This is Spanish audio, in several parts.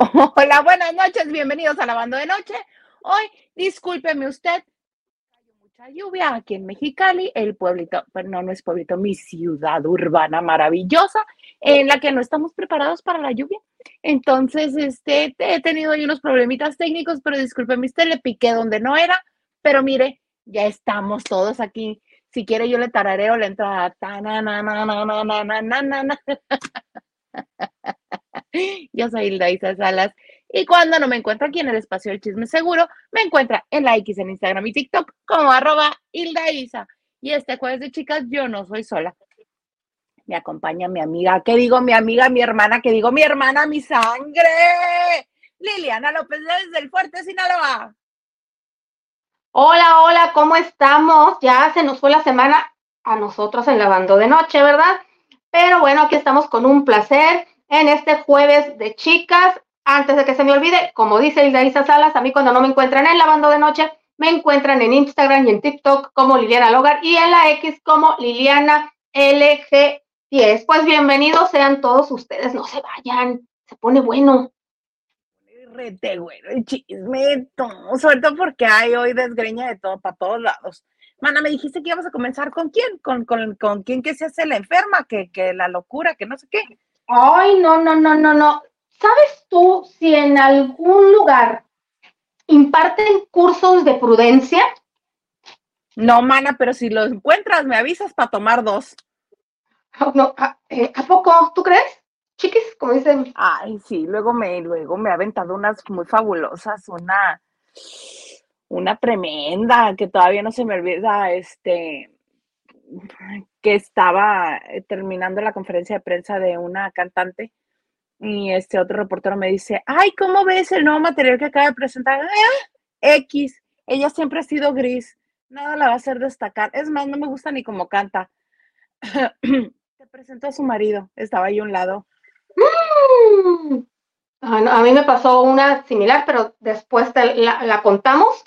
Hola, buenas noches, bienvenidos a Lavando de Noche. Hoy, discúlpeme usted, hay mucha lluvia aquí en Mexicali, el pueblito, pero no, no es pueblito, mi ciudad urbana maravillosa, en la que no estamos preparados para la lluvia. Entonces, este, he tenido ahí unos problemitas técnicos, pero discúlpeme usted, le piqué donde no era, pero mire, ya estamos todos aquí. Si quiere, yo le tarareo la entrada. Yo soy Hilda Isa Salas y cuando no me encuentro aquí en el espacio del chisme seguro, me encuentra en la X en Instagram y TikTok como arroba Hilda Isa. Y este jueves de chicas, yo no soy sola. Me acompaña mi amiga, ¿qué digo mi amiga, mi hermana? ¿Qué digo mi hermana, mi sangre? Liliana López desde el Fuerte Sinaloa. Hola, hola, ¿cómo estamos? Ya se nos fue la semana a nosotros en lavando de noche, ¿verdad? Pero bueno, aquí estamos con un placer en este jueves de chicas. Antes de que se me olvide, como dice Isa Salas, a mí cuando no me encuentran en lavando de noche, me encuentran en Instagram y en TikTok como Liliana Logar y en la X como Liliana LG10. Pues bienvenidos sean todos ustedes, no se vayan, se pone bueno. Rete bueno el chisme, sobre todo porque hay hoy desgreña de todo para todos lados. Mana, me dijiste que íbamos a comenzar con quién, con, con, con quién que se hace la enferma, que, que la locura, que no sé qué. Ay, no, no, no, no, no. ¿Sabes tú si en algún lugar imparten cursos de prudencia? No, mana, pero si lo encuentras, me avisas para tomar dos. Oh, no, ah, eh, ¿a, poco? ¿Tú crees? Chiquis, como dicen. Ay, sí, luego me, luego me ha aventado unas muy fabulosas, una, una tremenda, que todavía no se me olvida, este, que estaba eh, terminando la conferencia de prensa de una cantante y este otro reportero me dice, ay, ¿cómo ves el nuevo material que acaba de presentar? Ah, X, ella siempre ha sido gris, nada la va a hacer destacar, es más, no me gusta ni cómo canta. Te presentó a su marido, estaba ahí a un lado. Mm. a mí me pasó una similar, pero después la, la contamos.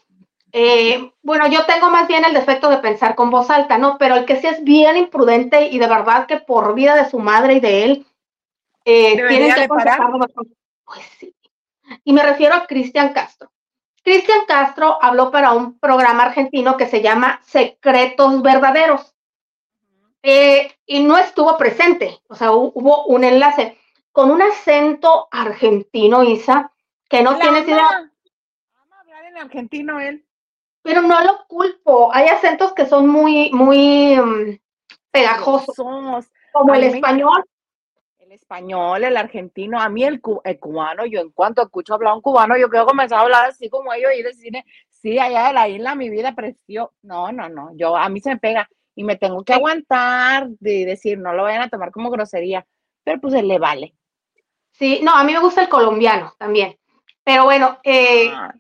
Eh, bueno, yo tengo más bien el defecto de pensar con voz alta, ¿no? Pero el que sí es bien imprudente y de verdad que por vida de su madre y de él, eh, tienen que Pues sí. Y me refiero a Cristian Castro. Cristian Castro habló para un programa argentino que se llama Secretos Verdaderos. Eh, y no estuvo presente, o sea, hubo un enlace con un acento argentino, Isa, que no tiene idea. Vamos a hablar en argentino él pero no lo culpo. Hay acentos que son muy, muy um, pegajosos. Como el español. El español, el argentino, a mí el, cubano, yo en cuanto escucho hablar un cubano, yo quiero comenzar a hablar así como ellos y decir, sí, allá de la isla mi vida preció. No, no, no, yo a mí se me pega y me tengo que aguantar de decir, no lo vayan a tomar como grosería, pero pues él le vale. Sí, no, a mí me gusta el colombiano también. Pero bueno, eh, ah.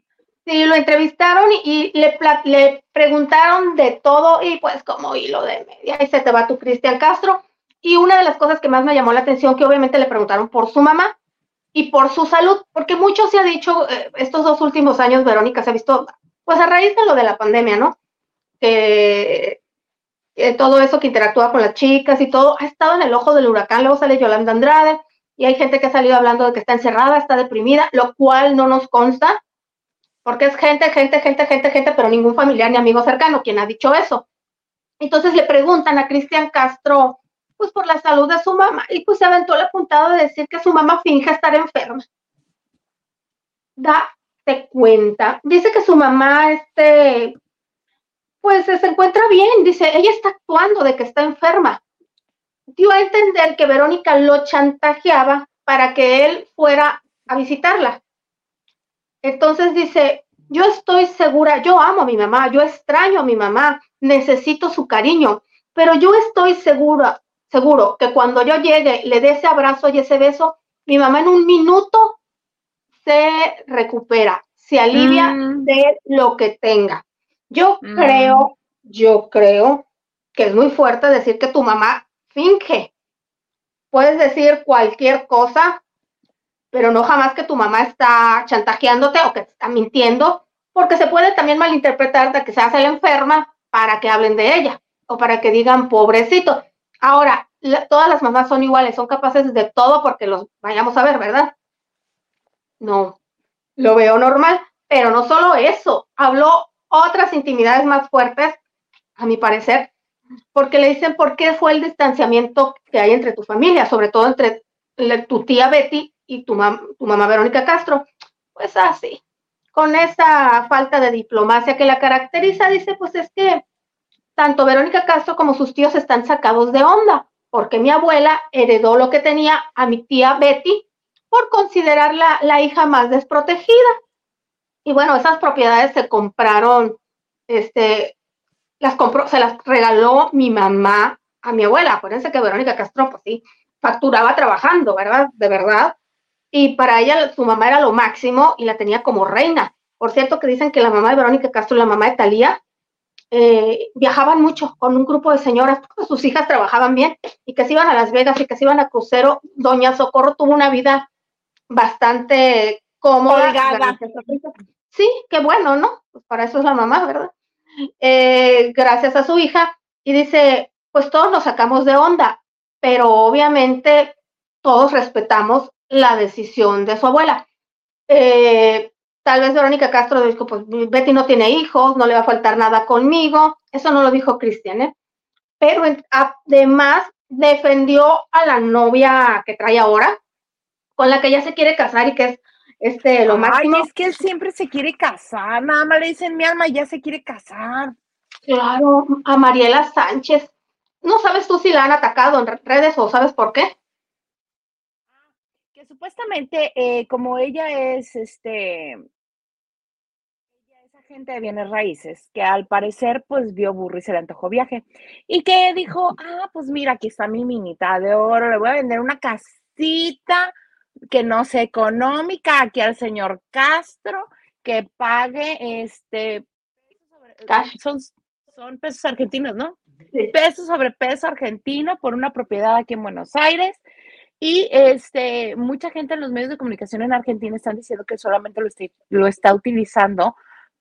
Sí, lo entrevistaron y, le, preguntaron de todo y pues como hilo de media, ahí se te va tu Cristian Castro. Y una de las cosas que más me llamó la atención, que obviamente le preguntaron por su mamá y por su salud, porque mucho se ha dicho, eh, estos dos últimos años, Verónica, se ha visto, pues a raíz de lo de la pandemia, ¿no? Que todo eso que interactúa con las chicas y todo, ha estado en el ojo del huracán. Luego sale Yolanda Andrade y hay gente que ha salido hablando de que está encerrada, está deprimida, lo cual no nos consta porque es gente, gente, gente, gente, gente, pero ningún familiar ni amigo cercano quien ha dicho eso. Entonces le preguntan a Cristian Castro, pues por la salud de su mamá, y pues se aventó el apuntado de decir que su mamá finge estar enferma. Date cuenta. Dice que su mamá, este, pues se encuentra bien, dice, ella está actuando de que está enferma. Dio a entender que Verónica lo chantajeaba para que él fuera a visitarla. Entonces dice, yo estoy segura, yo amo a mi mamá, yo extraño a mi mamá, necesito su cariño, pero yo estoy segura, seguro que cuando yo llegue, le dé ese abrazo y ese beso, mi mamá en un minuto se recupera, se alivia mm. de lo que tenga. Yo mm. creo, yo creo que es muy fuerte decir que tu mamá finge. Puedes decir cualquier cosa, pero no jamás que tu mamá está chantajeándote o que te está mintiendo, porque se puede también malinterpretar de que se hace la enferma para que hablen de ella o para que digan pobrecito. Ahora, todas las mamás son iguales, son capaces de todo porque los vayamos a ver, ¿verdad? no, lo veo normal, pero no solo eso, habló otras intimidades más fuertes, a mi parecer, porque le dicen por qué fue el distanciamiento que hay entre tu familia, sobre todo entre tu tía Betty y tu, tu mamá Verónica Castro. Pues así, con esa falta de diplomacia que la caracteriza, dice, pues es que tanto Verónica Castro como sus tíos están sacados de onda, porque mi abuela heredó lo que tenía a mi tía Betty por considerarla la hija más desprotegida. Y bueno, esas propiedades se compraron, este, las compró, se las regaló mi mamá a mi abuela. Acuérdense que Verónica Castro, pues sí, facturaba trabajando, ¿verdad? De verdad. Y para ella su mamá era lo máximo y la tenía como reina. Por cierto, que dicen que la mamá de Verónica Castro y la mamá de Talía eh, viajaban mucho con un grupo de señoras, sus hijas trabajaban bien y que se iban a Las Vegas y que se iban a crucero. Doña Socorro tuvo una vida bastante cómoda. Sí, qué bueno, ¿no? Pues para eso es la mamá, ¿verdad? Eh, gracias a su hija. Y dice, pues todos nos sacamos de onda, pero obviamente todos respetamos la decisión de su abuela. Eh, tal vez Verónica Castro dijo, pues Betty no tiene hijos, no le va a faltar nada conmigo. Eso no lo dijo Cristian, ¿eh? Pero además defendió a la novia que trae ahora, con la que ella se quiere casar y que es este, lo máximo. es que él siempre se quiere casar, nada más le dicen mi alma, ya se quiere casar. Claro, a Mariela Sánchez. No sabes tú si la han atacado en redes o sabes por qué. Supuestamente, eh, como ella es, este, ella es agente de bienes raíces, que al parecer, pues vio burro y se le antojó viaje. Y que dijo, ah, pues mira, aquí está mi minita de oro, le voy a vender una casita que no sea económica aquí al señor Castro, que pague este son, son pesos argentinos, ¿no? Pesos sobre peso argentino por una propiedad aquí en Buenos Aires. Y este, mucha gente en los medios de comunicación en Argentina están diciendo que solamente lo, está utilizando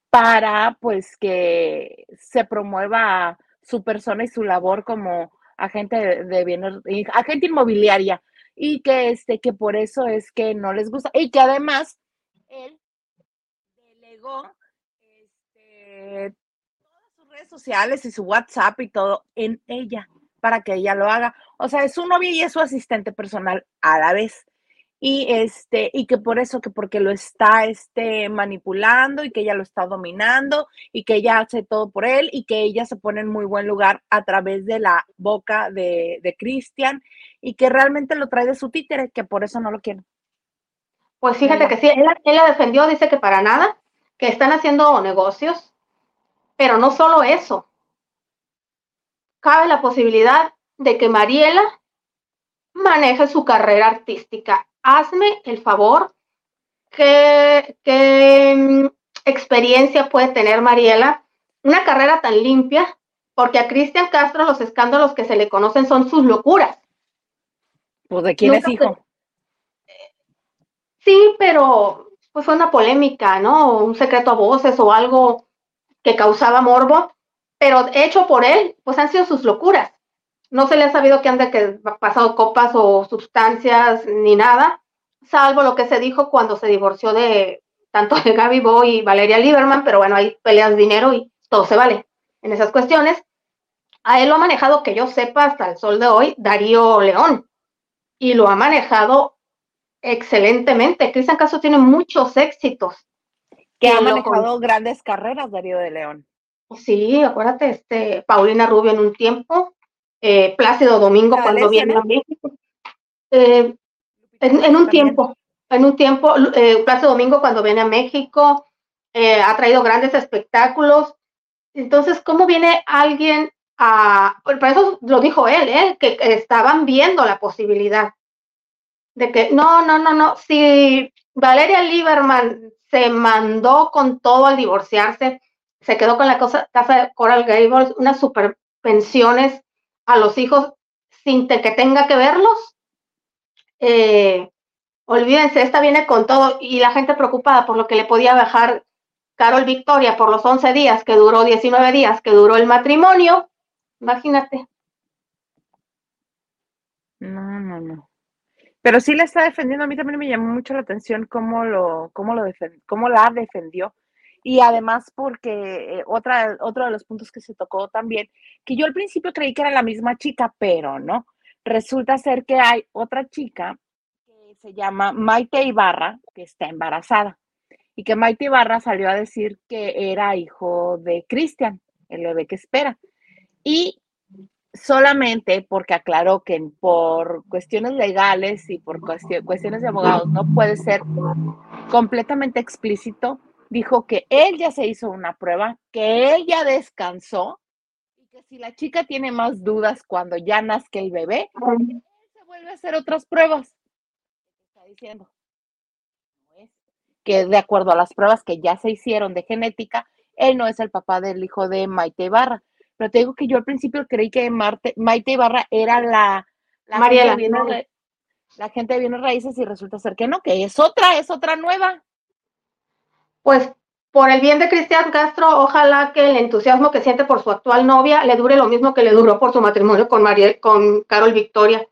para pues que se promueva su persona y su labor como agente de bienes, agente inmobiliaria. Y que, este, que por eso es que no les gusta. Y que además él delegó este, todas sus redes sociales y su WhatsApp y todo en ella para que ella lo haga. O sea, es su novia y es su asistente personal a la vez. Y este y que por eso que porque lo está este manipulando y que ella lo está dominando y que ella hace todo por él y que ella se pone en muy buen lugar a través de la boca de, de Cristian y que realmente lo trae de su títere que por eso no lo quiere. Pues fíjate que sí él, él la defendió dice que para nada que están haciendo negocios pero no solo eso cabe la posibilidad de que Mariela maneje su carrera artística hazme el favor, ¿qué, mm, experiencia puede tener Mariela? Una carrera tan limpia, porque a Cristian Castro los escándalos que se le conocen son sus locuras. Pues de quién es hijo. Sí, pero pues fue una polémica, ¿no? Un secreto a voces o algo que causaba morbo, pero hecho por él, pues han sido sus locuras no se le ha sabido que ande que pasado copas o sustancias ni nada, salvo lo que se dijo cuando se divorció de tanto de Gaby Boy y Valeria Lieberman, pero bueno, hay peleas dinero y todo se vale en esas cuestiones. A él lo ha manejado, que yo sepa, hasta el sol de hoy, Darío León. Y lo ha manejado excelentemente. Cristian Caso tiene muchos éxitos. Que ha manejado grandes carreras, Darío de León. Sí, acuérdate, este, Paulina Rubio en un tiempo, eh, Plácido Domingo cuando viene a México. Eh, en, un tiempo, en un tiempo, eh, Plácido Domingo cuando viene a México, ha traído grandes espectáculos. Entonces, ¿cómo viene alguien a... Por eso lo dijo él, que estaban viendo la posibilidad de que, no, no, no, no, si Valeria Lieberman se mandó con todo al divorciarse, se quedó con la cosa, casa de Coral Gables, unas super pensiones a los hijos sin que tenga que verlos. Eh, olvídense, esta viene con todo y la gente preocupada por lo que le podía bajar Carol Victoria por los 11 días que duró, 19 días que duró el matrimonio. Imagínate. No, no, no. Pero sí la está defendiendo. A mí también me llamó mucho la atención cómo lo, cómo lo cómo la defendió. Y además porque eh, otra, otro de los puntos que se tocó también, que yo al principio creí que era la misma chica, pero no. Resulta ser que hay otra chica que se llama Maite Ibarra, que está embarazada. Y que Maite Ibarra salió a decir que era hijo de Cristian, el bebé que espera. Y solamente porque aclaró que por cuestiones legales y por cuestiones de abogados no puede ser completamente explícito, dijo que él ya se hizo una prueba, que él ya descansó y que si la chica tiene más dudas cuando ya nazca el bebé, él se vuelve a hacer otras pruebas. Está diciendo que de acuerdo a las pruebas que ya se hicieron de genética, él no es el papá del hijo de Maite Barra pero te digo que yo al principio creí que Maite Ibarra era la, la Mariela, gente de la gente de bienes raíces y resulta ser que no, que es otra, es otra nueva. Pues por el bien de Cristian Castro, ojalá que el entusiasmo que siente por su actual novia le dure lo mismo que le duró por su matrimonio con Mariel, con Carol Victoria.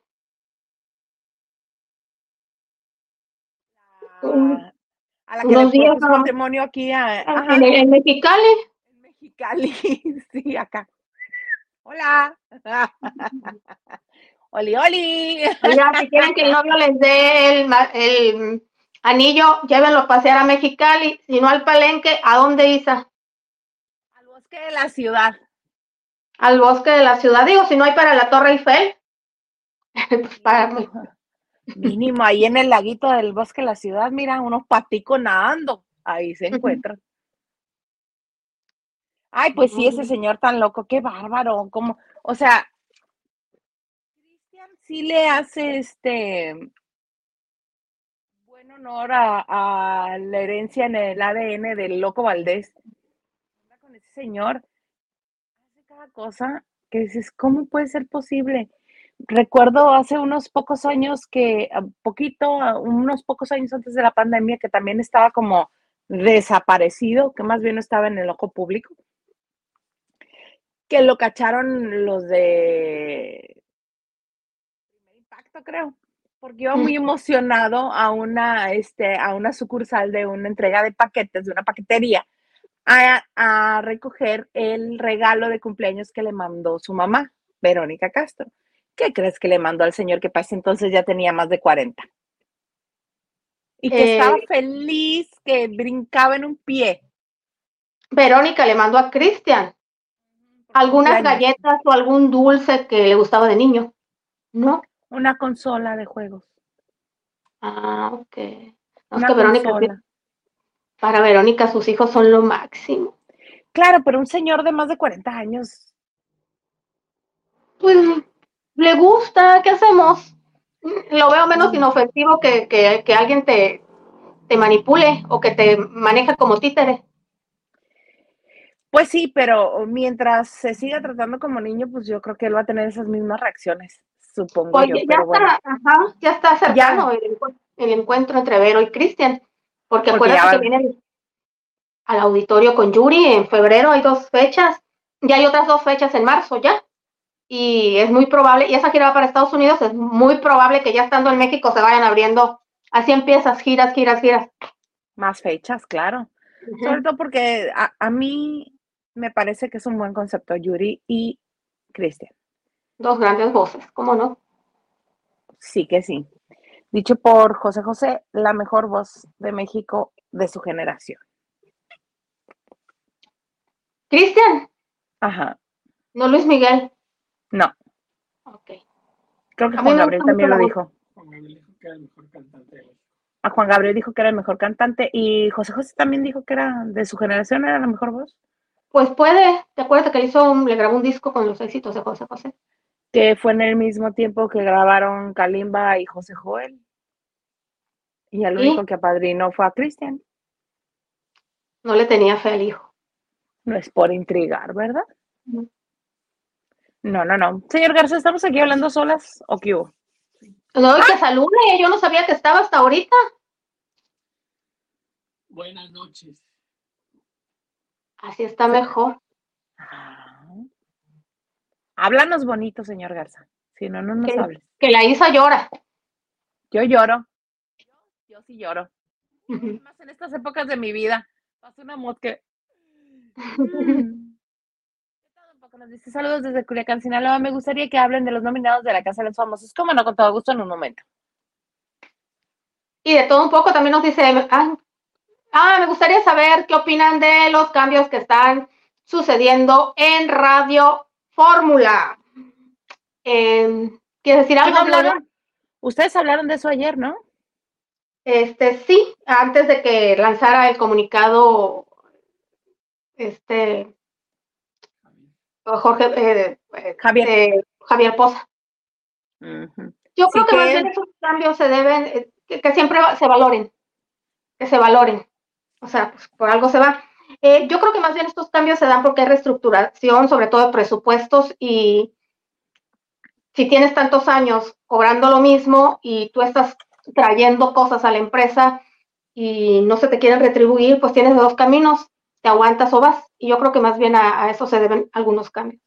a la que le días, su matrimonio aquí a, en, en, Mexicali. En Mexicali, sí, acá. Hola. oli, oli. Oiga, si quieren que el novio les dé el, anillo, llévenlo a pasear a Mexicali, si no al Palenque, ¿a dónde, Isa? Al bosque de la ciudad. Al bosque de la ciudad, digo, si no hay para la Torre Eiffel. pues para Mínimo, ahí en el laguito del bosque de la ciudad, mira, unos paticos nadando, ahí se encuentran. Ay, pues sí, ese señor tan loco, qué bárbaro, como, o sea, Cristian sí le hace este honor a, la herencia en el ADN del loco Valdés. Con ese señor, hace cada cosa que dices, ¿cómo puede ser posible? Recuerdo hace unos pocos años que, poquito, unos pocos años antes de la pandemia, que también estaba como desaparecido, que más bien estaba en el ojo público que lo cacharon los de Primer Impacto, creo, porque iba muy emocionado a una, este, a una sucursal de una entrega de paquetes, de una paquetería, a, a recoger el regalo de cumpleaños que le mandó su mamá, Verónica Castro. ¿Qué crees que le mandó al señor que para entonces ya tenía más de 40? Y que estaba eh, feliz, que brincaba en un pie. Verónica le mandó a Cristian algunas galletas o algún dulce que le gustaba de niño, ¿no? Una consola de juegos. Ah, ok. que Verónica, para Verónica sus hijos son lo máximo. Claro, pero un señor de más de 40 años. Pues le gusta, ¿qué hacemos? Lo veo menos mm. inofensivo que, que, que alguien te, te manipule o que te maneja como títere. Pues sí, pero mientras se siga tratando como niño, pues yo creo que él va a tener esas mismas reacciones, supongo yo. Ya, está, ajá, ya está cercano El, encuentro entre Vero y Cristian, porque, acuérdate que viene al auditorio con Yuri en febrero, hay dos fechas, ya hay otras dos fechas en marzo ya, y es muy probable, y esa gira va para Estados Unidos, es muy probable que ya estando en México se vayan abriendo, así empiezas, giras, giras, giras. Más fechas, claro. Sobre todo porque a, a mí me parece que es un buen concepto, Yuri y Cristian. Dos grandes voces, ¿cómo no? Sí que sí. Dicho por José José, la mejor voz de México de su generación. Cristian. Ajá. No Luis Miguel. No. Ok. Creo que Juan Gabriel también lo dijo. Juan Gabriel dijo que era el mejor cantante. A Juan Gabriel dijo que era el mejor cantante y José José también dijo que era de su generación, era la mejor voz. Pues puede, ¿te acuerdas que hizo le grabó un disco con los éxitos de José José? Que fue en el mismo tiempo que grabaron Kalimba y José Joel. Y el único que apadrinó fue a Cristian. No le tenía fe al hijo. No es por intrigar, ¿verdad? No, no, no. Señor Garza, ¿estamos aquí hablando solas o qué hubo? No, que salude, yo no sabía que estaba hasta ahorita. Buenas noches. Así está mejor. Háblanos bonito, señor Garza. Si no, no nos que, hables. Que la Isa llora. Yo lloro. Yo, sí lloro. Más en estas épocas de mi vida. Pasa una mosca. Nos dice saludos desde Culiacán, Sinaloa. Me gustaría que hablen de los nominados de la Casa de los Famosos. Como no, con todo gusto en un momento. Y de todo un poco también nos dice, ah, ah, me gustaría saber qué opinan de los cambios que están sucediendo en Radio Fórmula. Eh, ¿Quieres decir algo? Hablaron? Ustedes hablaron de eso ayer, ¿no? Este, sí, antes de que lanzara el comunicado, este, Jorge, eh, eh, Javier. Javier Poza. Yo creo que, más bien esos cambios se deben, eh, que, siempre se valoren, que se valoren. O sea, pues por algo se va. Yo creo que más bien estos cambios se dan porque hay reestructuración, sobre todo de presupuestos, y si tienes tantos años cobrando lo mismo y tú estás trayendo cosas a la empresa y no se te quieren retribuir, pues tienes dos caminos, te aguantas o vas. Y yo creo que más bien a, eso se deben algunos cambios.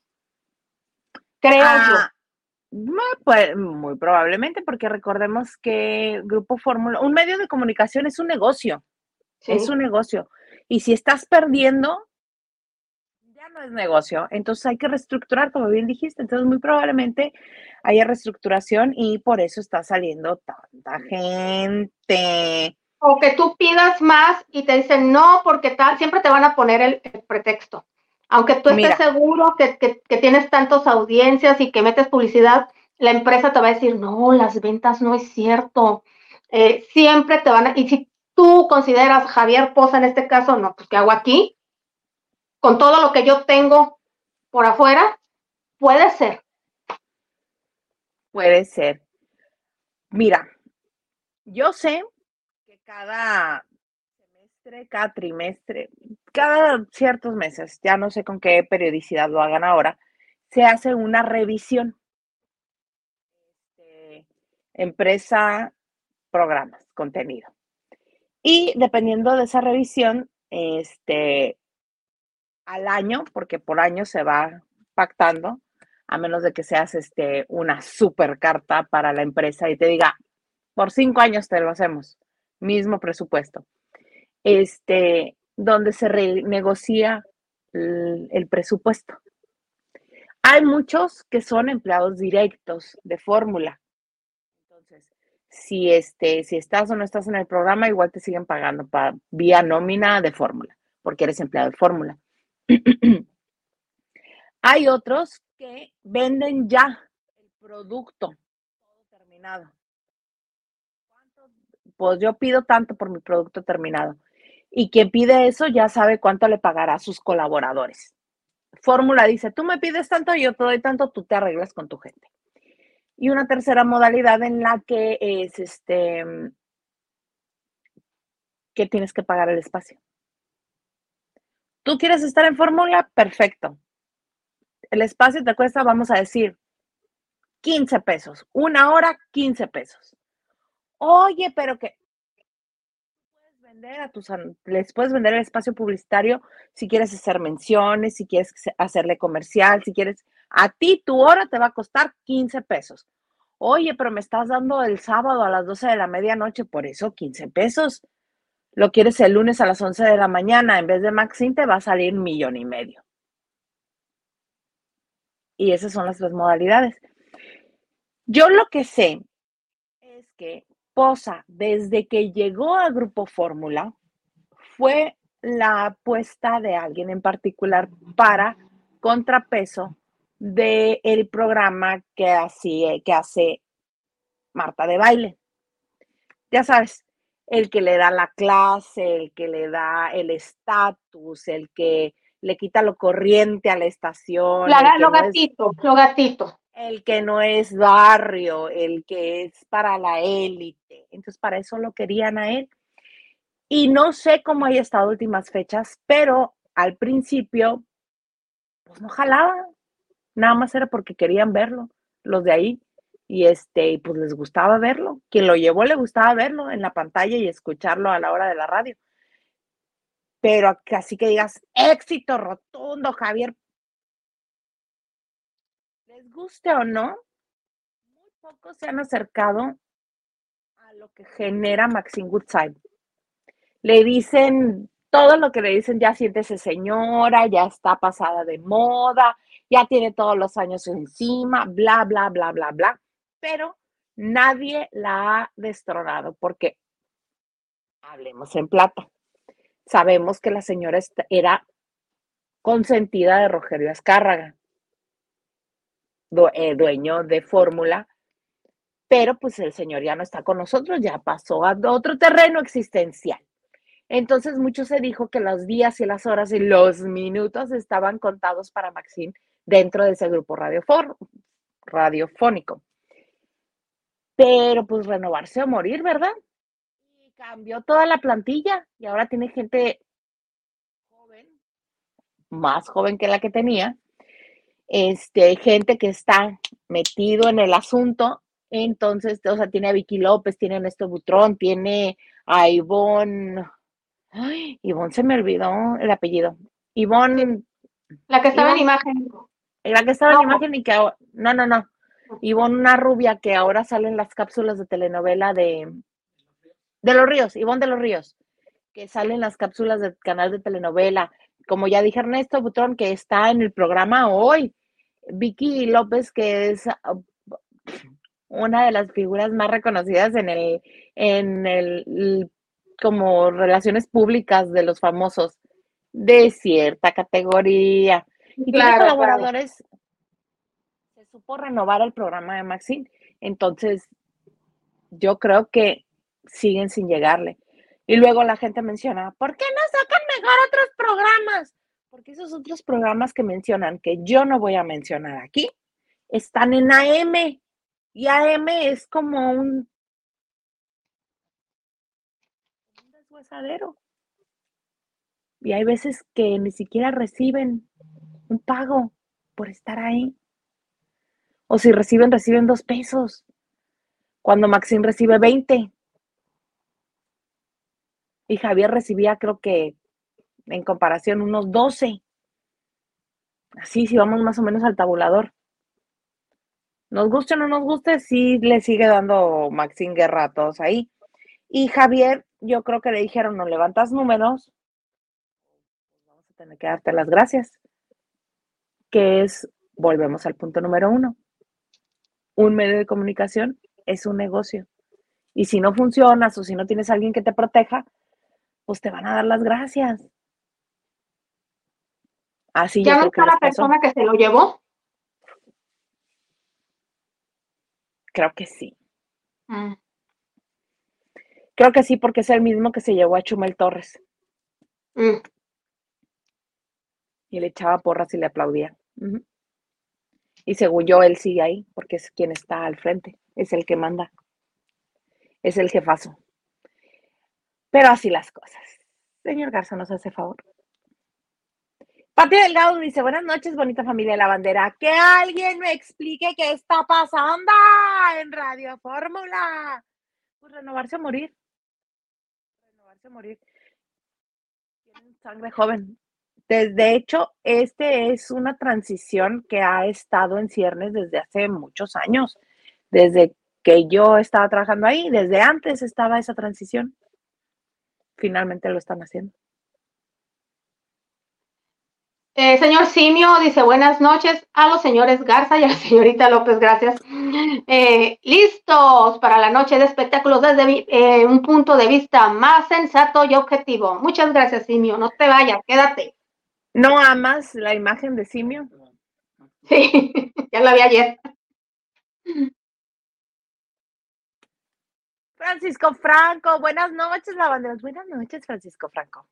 Creo ah, yo. Pues muy probablemente, porque recordemos que Grupo Fórmula, un medio de comunicación es un negocio, es un negocio. Y si estás perdiendo, ya no es negocio. Entonces hay que reestructurar, como bien dijiste. Entonces muy probablemente haya reestructuración y por eso está saliendo tanta gente. O que tú pidas más y te dicen no, porque tal, siempre te van a poner el, pretexto. Aunque tú estés seguro que, tienes tantas audiencias y que metes publicidad, la empresa te va a decir, no, las ventas no es cierto. Eh, siempre te van a, y si tú consideras Javier Poza en este caso, no, pues ¿qué hago aquí? Con todo lo que yo tengo por afuera, puede ser, Puede ser. Mira, yo sé que cada semestre, cada trimestre, cada ciertos meses, ya no sé con qué periodicidad lo hagan ahora, se hace una revisión. Este, empresa, programas, contenido. Y dependiendo de esa revisión, este, al año, porque por año se va pactando, a menos de que seas este, una super carta para la empresa y te diga, por cinco años te lo hacemos, mismo presupuesto. Este, donde se renegocia el, el presupuesto. Hay muchos que son empleados directos de fórmula. Si, este, si estás o no estás en el programa, igual te siguen pagando para, vía nómina de fórmula, porque eres empleado de fórmula. Hay otros que venden ya el producto terminado. Pues yo pido tanto por mi producto terminado. Y quien pide eso ya sabe cuánto le pagará a sus colaboradores. Fórmula dice, tú me pides tanto, yo te doy tanto, tú te arreglas con tu gente. Y una tercera modalidad en la que es este, que tienes que pagar el espacio. ¿Tú quieres estar en fórmula? Perfecto el espacio te cuesta, vamos a decir, 15 pesos. Una hora, 15 pesos. Oye, pero que vender a tus, les puedes vender el espacio publicitario si quieres hacer menciones, si quieres hacerle comercial, si quieres, a ti tu hora te va a costar 15 pesos. Oye, pero me estás dando el sábado a las 12 de la medianoche, por eso 15 pesos. Lo quieres el lunes a las 11 de la mañana, en vez de Maxine te va a salir un millón y medio. Y esas son las tres modalidades. Yo lo que sé es que Posa, desde que llegó a Grupo Fórmula, fue la apuesta de alguien en particular para contrapeso del el programa que, así, que hace Marta de baile. Ya sabes, el que le da la clase, el que le da el estatus, el que le quita lo corriente a la estación. La, lo gatito, lo gatito. El que no es barrio, el que es para la élite. Entonces, para eso lo querían a él. Y no sé cómo haya estado últimas fechas, pero al principio, pues no jalaba. Nada más era porque querían verlo, los de ahí. Y este, pues les gustaba verlo. Quien lo llevó le gustaba verlo en la pantalla y escucharlo a la hora de la radio pero así que digas éxito rotundo, Javier. Les guste o no, muy pocos se han acercado lo que genera Maxine Woodside. Le dicen todo lo que le dicen, ya siéntese señora, ya está pasada de moda, ya tiene todos los años encima, bla, bla, bla, bla, bla. Pero nadie la ha destronado porque, hablemos en plata, sabemos que la señora era consentida de Rogelio Azcárraga, eh, dueño de Fórmula, pero pues el señor ya no está con nosotros, ya pasó a otro terreno existencial. Entonces mucho se dijo que los días y las horas y los minutos estaban contados para Maxine dentro de ese grupo radiofónico. Pero pues renovarse o morir, ¿verdad? Y cambió toda la plantilla y ahora tiene gente joven, más joven que la que tenía, este, gente que está metido en el asunto. Entonces, o sea, tiene a Vicky López, tiene a Néstor Butrón, tiene a Ivonne. Ay, Ivonne se me olvidó el apellido. Ivonne. La que estaba en imagen. La que estaba en imagen y que ahora. No, no, no. Ivonne, una rubia que ahora sale en las cápsulas de telenovela de. De los Ríos, Ivonne de los Ríos, que sale en las cápsulas del canal de telenovela. Como ya dije Ernesto Butrón, que está en el programa hoy. Vicky López, que es ah, una de las figuras más reconocidas en el, en el, como relaciones públicas de los famosos de cierta categoría. Y tiene colaboradores, se supo renovar el programa de Maxine. Entonces, yo creo que siguen sin llegarle. Y luego la gente menciona, ¿por qué no sacan mejor otros programas? Porque esos otros programas que mencionan, que yo no voy a mencionar aquí, están en AM. Y AM es como un, un deshuesadero. Y hay veces que ni siquiera reciben un pago por estar ahí. O si reciben, reciben dos pesos. Cuando Maxine recibe 20. Y Javier recibía, creo que en comparación unos 12. Así, si vamos más o menos al tabulador. Nos guste o no nos guste, sí le sigue dando Maxine Guerra a todos ahí. Y Javier, yo creo que le dijeron, no levantas números, vamos a tener que darte las gracias. Que es, volvemos al punto número uno. Un medio de comunicación es un negocio. Y si no funcionas o si no tienes a alguien que te proteja, pues te van a dar las gracias. Así ¿Ya no está la persona que se lo llevó? Creo que sí. Mm. Creo que sí, porque es el mismo que se llevó a Chumel Torres. Mm. Y le echaba porras y le aplaudía. Y según yo, él sigue ahí, porque es quien está al frente, es el que manda, es el jefazo. Pero así las cosas. Señor Garza, ¿nos hace favor? Pati Delgado dice, buenas noches, bonita familia de la bandera. Que alguien me explique qué está pasando en Radio Fórmula. Pues renovarse o morir. Renovarse o morir. Tienen sangre joven. De hecho, este es una transición que ha estado en ciernes desde hace muchos años. Desde que yo estaba trabajando ahí, desde antes estaba esa transición finalmente lo están haciendo. Eh, señor Simio dice buenas noches a los señores Garza y a la señorita López, gracias. Eh, listos para la noche de espectáculos desde eh, un punto de vista más sensato y objetivo. Muchas gracias, Simio. No te vayas, quédate. ¿No amas la imagen de Simio? Sí, ya la vi ayer. Francisco Franco, buenas noches, lavanderos. Buenas noches, Francisco Franco.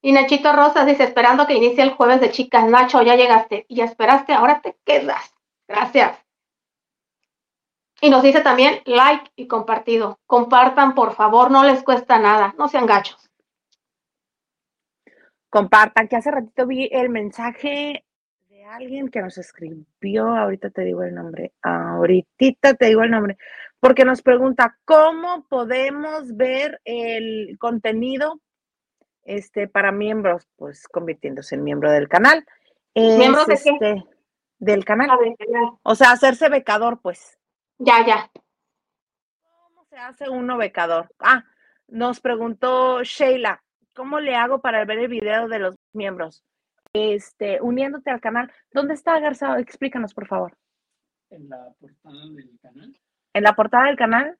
Y Nachito Rosas dice, esperando que inicie el jueves de chicas. Nacho, ya llegaste. Y ya esperaste, ahora te quedas. Gracias. Y nos dice también like y compartido. Compartan, por favor, no les cuesta nada. No sean gachos. Compartan, que hace ratito vi el mensaje alguien que nos escribió, ahorita te digo el nombre, ahorita te digo el nombre, porque nos pregunta cómo podemos ver el contenido este, para miembros, pues convirtiéndose en miembro del canal. ¿Miembro de este, Del canal. O sea, hacerse becador, pues. Ya, ya. se hace uno becador? Ah, nos preguntó Sheila, ¿cómo le hago para ver el video de los miembros? Este, uniéndote al canal. ¿Dónde está Garza? Explícanos, por favor. En la portada del canal. En la portada del canal.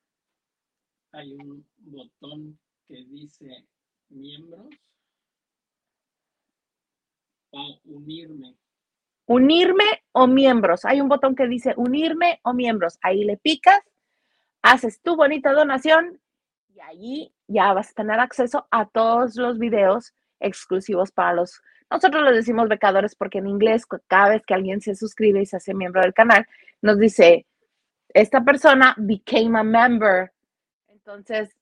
Hay un botón que dice miembros o unirme. Unirme o miembros. Hay un botón que dice unirme o miembros. Ahí le picas, haces tu bonita donación y allí ya vas a tener acceso a todos los videos exclusivos para los... Nosotros les decimos becadores porque en inglés cada vez que alguien se suscribe y se hace miembro del canal, nos dice, esta persona became a member. Entonces,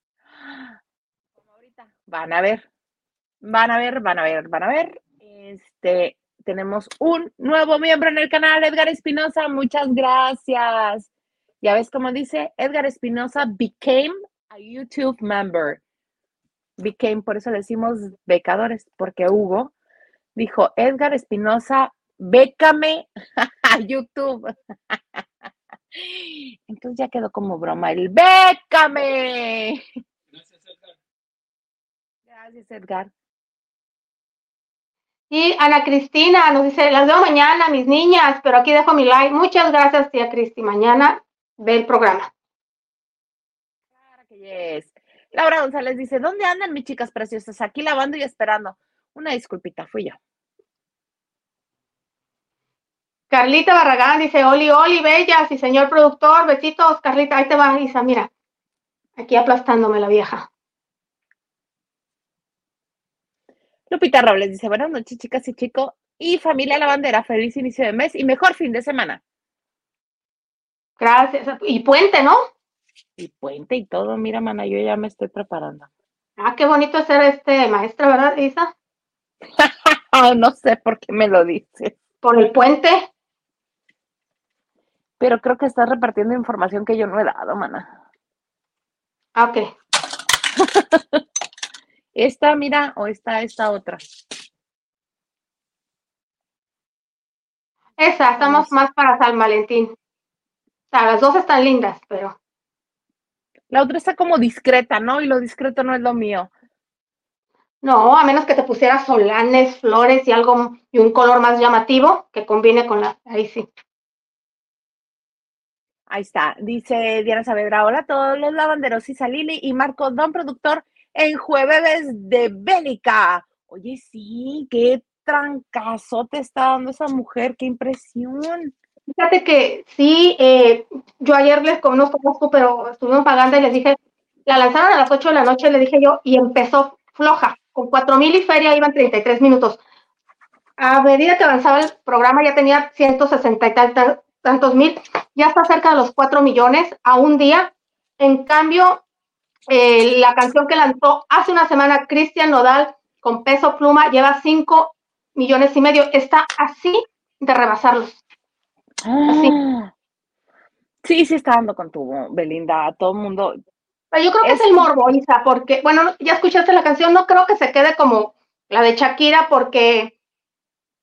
como ahorita, van a ver, van a ver, van a ver, van a ver. Este, tenemos un nuevo miembro en el canal, Edgar Espinosa. Muchas gracias. Ya ves cómo dice, Edgar Espinosa became a YouTube member. Became, por eso le decimos becadores, porque Hugo dijo, Edgar Espinosa, bécame a YouTube. Entonces ya quedó como broma el bécame. Gracias, Edgar. Gracias, Edgar. Y Ana Cristina nos dice, las veo mañana, mis niñas, pero aquí dejo mi like. Muchas gracias, tía Cristi. Mañana ve el programa. Laura González dice, ¿dónde andan mis chicas preciosas? Aquí lavando y esperando. Una disculpita, fui yo. Carlita Barragán dice, Oli, Oli, bellas y señor productor, besitos, Carlita, ahí te va, Isa, mira, aquí aplastándome la vieja. Lupita Robles dice, buenas noches, chicas y chicos, y familia La Bandera, feliz inicio de mes y mejor fin de semana. Gracias. Y puente, ¿no? Y puente y todo, mira, mana, yo ya me estoy preparando. Ah, qué bonito ser este maestra, ¿verdad, Isa? no sé por qué me lo dices. Por el puente. Pero creo que estás repartiendo información que yo no he dado, mana. Ah, ok. Esta, mira, o esta, esta otra. Esa, estamos más para San Valentín. O sea, las dos están lindas, pero. La otra está como discreta, ¿no? Y lo discreto no es lo mío. No, a menos que te pusieras solanes, flores y algo y un color más llamativo que combine con la. Ahí sí. Ahí está. Dice Diana Saavedra, hola a todos los lavanderos y Salili y Marco Don Productor en Jueves de Bélica. Oye, sí, qué trancazo te está dando esa mujer, qué impresión. Fíjate que sí, eh, yo ayer les no conozco, pero estuvimos pagando y les dije, la lanzaron a las 8 de la noche, le dije yo, y empezó floja, con 4 mil y feria iban 33 minutos. A medida que avanzaba el programa ya tenía 160 y tantos mil, ya está cerca de los 4 millones a un día. En cambio, eh, la canción que lanzó hace una semana Cristian Nodal con peso pluma lleva 5 millones y medio. Está así de rebasarlos. Así. Ah. Sí, sí está dando con tu Belinda, todo el mundo. Pero yo creo que es, Es- el morbo, Isa, porque, bueno, ya escuchaste la canción, no creo que se quede como la de Shakira, porque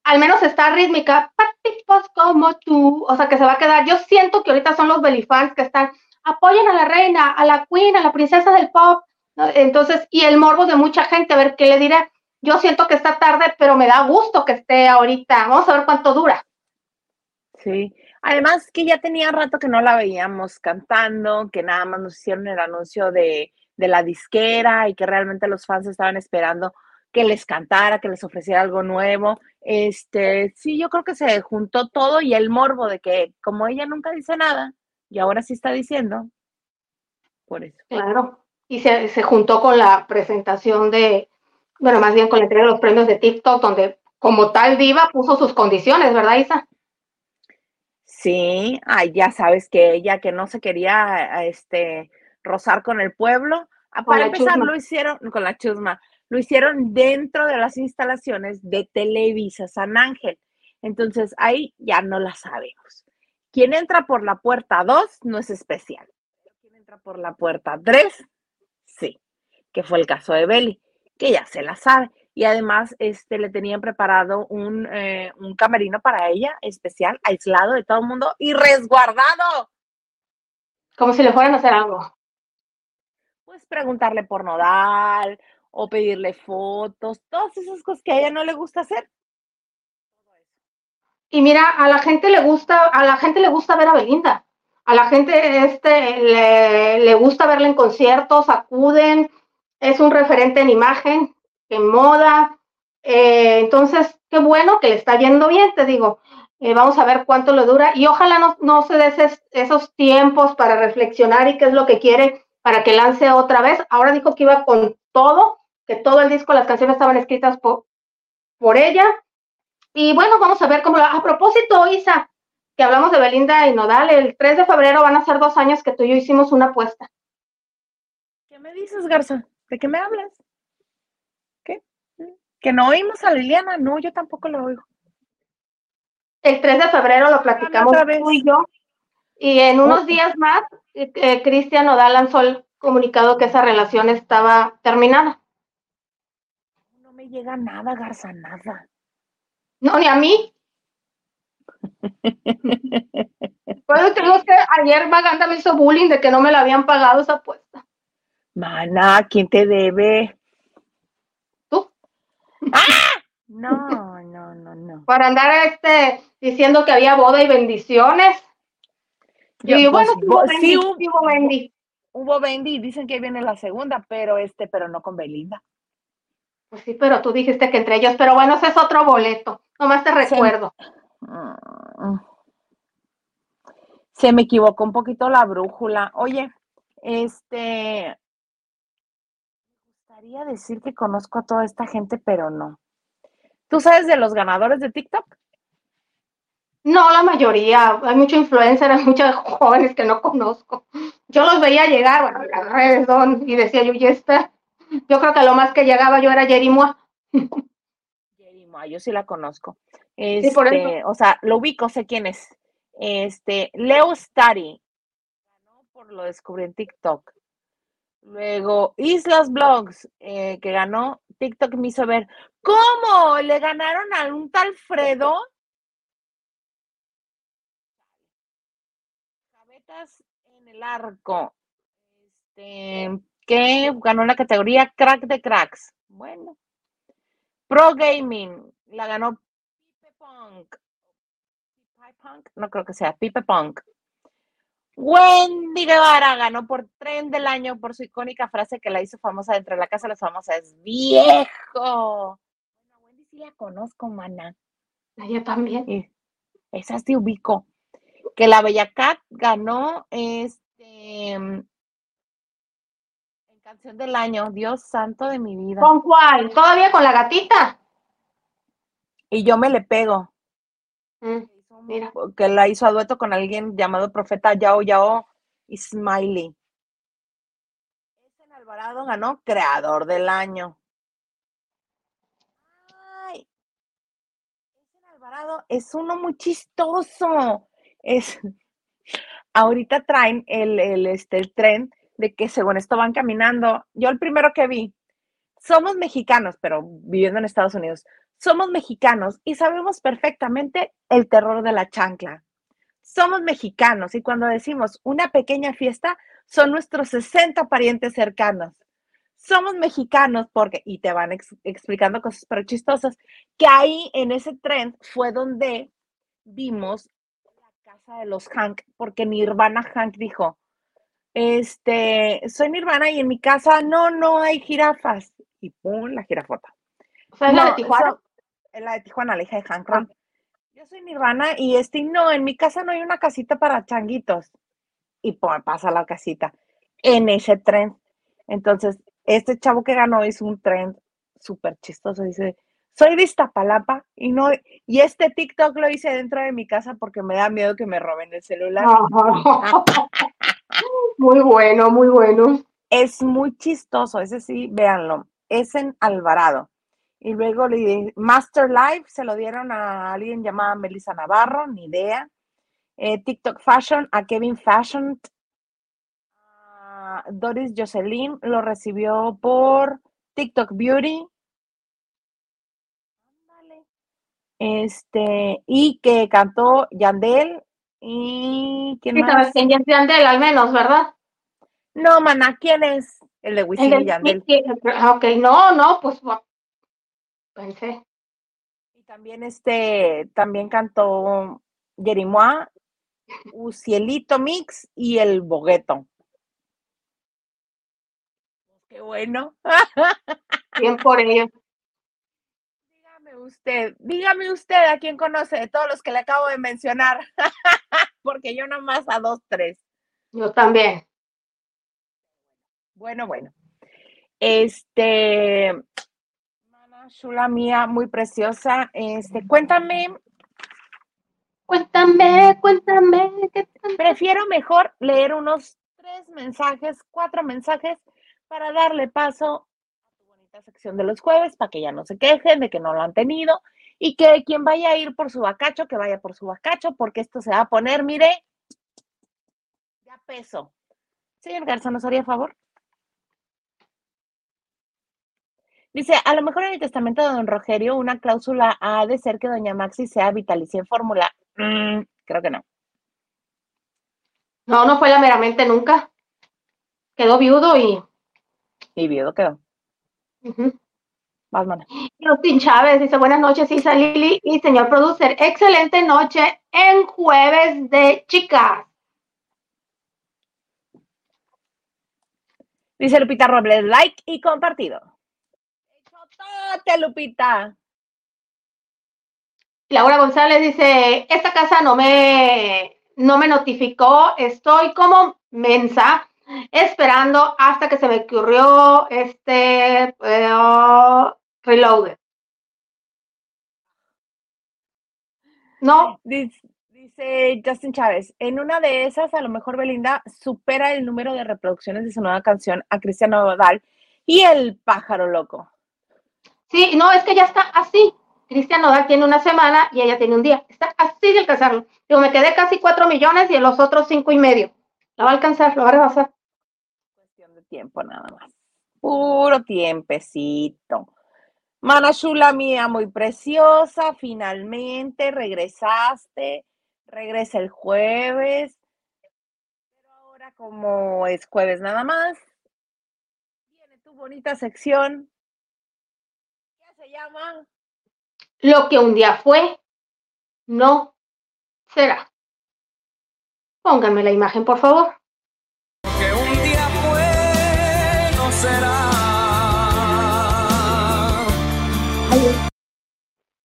al menos está rítmica, para tipos como tú, o sea, que se va a quedar. Yo siento que ahorita son los belifans que están, apoyen a la reina, a la queen, a la princesa del pop, ¿no? entonces, y el morbo de mucha gente, a ver qué le diré. Yo siento que está tarde, pero me da gusto que esté ahorita. Vamos a ver cuánto dura. Sí. Además que ya tenía rato que no la veíamos cantando, que nada más nos hicieron el anuncio de, de la disquera y que realmente los fans estaban esperando que les cantara, que les ofreciera algo nuevo. Este, sí, yo creo que se juntó todo y el morbo de que como ella nunca dice nada y ahora sí está diciendo, por eso. Claro. Y se, se juntó con la presentación de, bueno, más bien con la entrega de los premios de TikTok, donde como tal diva puso sus condiciones, ¿verdad, Isa? Sí, ay, ya sabes que ella que no se quería este rozar con el pueblo, ah, Con para empezar chusma. lo hicieron con la chusma, lo hicieron dentro de las instalaciones de Televisa San Ángel. Entonces ahí ya no la sabemos. Quien entra por la puerta 2 no es especial. Quien entra por la puerta 3, sí, que fue el caso de Beli, que ya se la sabe. Y además este, le tenían preparado un, eh, un camerino para ella especial, aislado de todo el mundo y resguardado. Como si le fueran a hacer algo. pues preguntarle por nodal o pedirle fotos, todas esas cosas que a ella no le gusta hacer. Y mira, a la gente le gusta, a la gente le gusta ver a Belinda. A la gente este le, le gusta verla en conciertos, acuden, es un referente en imagen, en moda. Eh, entonces, qué bueno que le está yendo bien, te digo. Eh, vamos a ver cuánto le dura y ojalá no, no se dé esos tiempos para reflexionar y qué es lo que quiere para que lance otra vez. Ahora dijo que iba con todo, que todo el disco, las canciones estaban escritas por, por ella. Y bueno, vamos a ver cómo lo... A propósito, Isa, que hablamos de Belinda y Nodal, el 3 de febrero van a ser dos años que tú y yo hicimos una apuesta. ¿Qué me dices, Garza? ¿De qué me hablas? ¿Que no oímos a Liliana? No, yo tampoco lo oigo. El 3 de febrero lo platicamos tú y yo. Y en unos días más, eh, eh, Cristian Nodal lanzó el comunicado que esa relación estaba terminada. No me llega nada, Garza, nada. No, ni a mí. bueno, que ayer Maganda me hizo bullying de que no me la habían pagado esa apuesta. Mana, ¿quién te debe? ¡Ah! No, no, no, no. Para andar este diciendo que había boda y bendiciones. Yo, y pues, bueno, sí, Bendy, hubo- sí hubo Bendy. Hubo Bendy, dicen que viene la segunda, pero este, pero no con Belinda. Pues sí, pero tú dijiste que entre ellos, pero bueno, ese es otro boleto. Nomás te recuerdo. Mm. Se me equivocó un poquito la brújula. Oye, este, gustaría decir que conozco a toda esta gente, pero no. ¿Tú sabes de los ganadores de TikTok? No, la mayoría. Hay mucho influencer, hay muchos jóvenes que no conozco. Yo los veía llegar, bueno, en las redes son, y decía yo, y esta. Yo creo que lo más que llegaba yo era Jerimoa. Jerimoa, yo sí la conozco. Sí, por eso. Este, o sea, lo ubico, sé quién es. Este, Leo Stari, ganó por lo descubrí en TikTok. Luego, Islas Blogs, eh, que ganó, TikTok me hizo ver, ¿cómo? ¿Le ganaron a un tal Fredo? Gavetas en el arco. Este, que ganó la categoría Crack de Cracks. Bueno. Pro Gaming, la ganó Pipe Punk. Pipe Punk, no creo que sea, Pipe Punk. Wendy Guevara ganó por tren del año por su icónica frase que la hizo famosa dentro de la casa de las famosas. ¡Viejo! Bueno, Wendy sí la conozco, mana. Yo también. Esa sí ubico. Que la Bella Cat ganó este en canción del año. Dios santo de mi vida. ¿Con cuál? ¿Todavía con la gatita? Y yo me le pego. Mm, mira. Que la hizo a dueto con alguien llamado Profeta Yao Yao Smiley. Esen Alvarado ganó Creador del Año. Ay, Esen Alvarado es uno muy chistoso. Es, ahorita traen el, el, este, el tren de que según esto van caminando. Yo el primero que vi, somos mexicanos, pero viviendo en Estados Unidos, somos mexicanos y sabemos perfectamente el terror de la chancla. Somos mexicanos y cuando decimos una pequeña fiesta, son nuestros 60 parientes cercanos. Somos mexicanos porque, y te van ex, explicando cosas pero chistosas, que ahí en ese tren fue donde vimos la casa de los Hank, porque Nirvana Hank dijo, este, soy Nirvana y en mi casa no, no hay jirafas. Y pum, la jirafota. O sea, ¿es la No, de Tijuana? so- la de Tijuana, la hija de Hank Ron. Yo soy Nirvana y este, no, en mi casa no hay una casita para changuitos. Y pum, pasa la casita en ese tren. Entonces, este chavo que ganó hizo un tren súper chistoso. Dice, soy de Iztapalapa y no, y este TikTok lo hice dentro de mi casa porque me da miedo que me roben el celular. Muy bueno, muy bueno. Es muy chistoso, ese sí, véanlo. Es en Alvarado. Y luego le di- Master Live se lo dieron a alguien llamada Melissa Navarro, ni idea. Eh, TikTok Fashion a Kevin Fashion. Doris Jocelyn lo recibió por TikTok Beauty. Este, y que cantó Yandel. ¿Y quién Sí, sabes más? quién es Yandel, al menos, ¿verdad? No, mana, ¿quién es? El de Wisin y Yandel. Ah, ok, no, no, pues pensé. Y también este, también cantó Jerimois, Ucielito Mix y el Bogueto. Qué bueno. Bien por ello. Dígame usted, dígame usted a quién conoce de todos los que le acabo de mencionar. Porque yo nomás a dos, tres. Yo también. Bueno, bueno. Este, chula mía, muy preciosa. Este, cuéntame, Cuéntame, cuéntame. prefiero mejor leer unos tres mensajes, cuatro mensajes, para darle paso a tu bonita sección de los jueves, para que ya no se quejen de que no lo han tenido y que quien vaya a ir por su bacacho, que vaya por su bacacho, porque esto se va a poner, mire, ya peso. Señor Garza, ¿nos haría favor? Dice, a lo mejor en el testamento de don Rogerio una cláusula ha de ser que doña Maxi sea vitalicia en fórmula. Mm, creo que no. No, no fue la meramente nunca. Quedó viudo y. Y viudo quedó. Vas, mana. Justin Chávez dice buenas noches, Isa Lili y señor producer. Excelente noche en jueves de chicas. Dice Lupita Robles, like y compartido. Chotote, Lupita. Laura González dice, esta casa no me, no me notificó, estoy como mensa esperando hasta que se me ocurrió este eh, reloaded. No, Dice, dice Justin Chávez, en una de esas a lo mejor Belinda supera el número de reproducciones de su nueva canción a Cristiano Nodal y el pájaro loco. Sí, no, es que ya está así. Cristian Nodal tiene una semana y ella tiene un día. Está así de alcanzarlo. Digo, me quedé casi cuatro millones y en los otros cinco y medio. La va a alcanzar, lo va a rebasar. Cuestión de tiempo nada más. Puro tiempecito. Mana chula mía, muy preciosa, finalmente regresaste. Regresa el jueves. Pero ahora como es jueves nada más, viene tu bonita sección. Lo que un día fue, no será. Pónganme la imagen, por favor. que un día fue no será.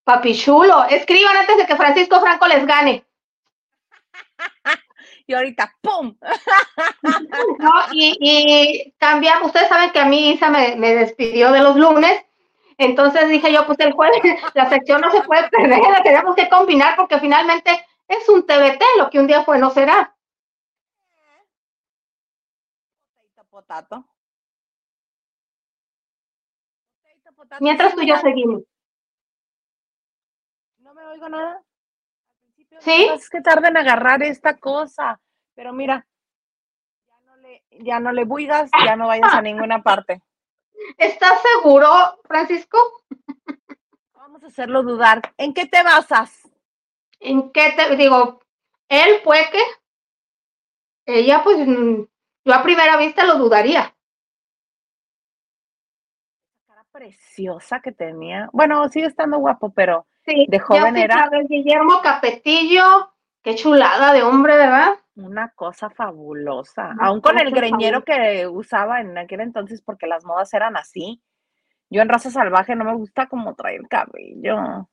Papi chulo, escriban antes de que Francisco Franco les gane. Y ahorita, ¡pum! ¿no? Y, y cambiamos, ustedes saben que a mí Isa me, me despidió de los lunes, entonces dije yo, pues el jueves la sección no se puede perder, la tenemos que combinar porque finalmente es un TBT, lo que un día fue no será. Potato, potato. Potato, potato. Mientras tú y yo seguimos. No me oigo nada. Al principio ¿Sí? Es que tarda en agarrar esta cosa. Pero mira, ya no le, ya no le buigas, ya no vayas a ninguna parte. ¿Estás seguro, Francisco? Vamos a hacerlo dudar. ¿En qué te basas? ¿En qué te digo? Él puede que ella, pues yo a primera vista lo dudaría. Cara preciosa que tenía. Bueno, sigue estando guapo, pero Sí, De joven era- sabes, Guillermo Capetillo, qué chulada de hombre, ¿verdad? una cosa fabulosa. Una Aún con el greñero que usaba en aquel entonces, porque las modas eran así. Yo en raza salvaje no me gusta como traer cabello.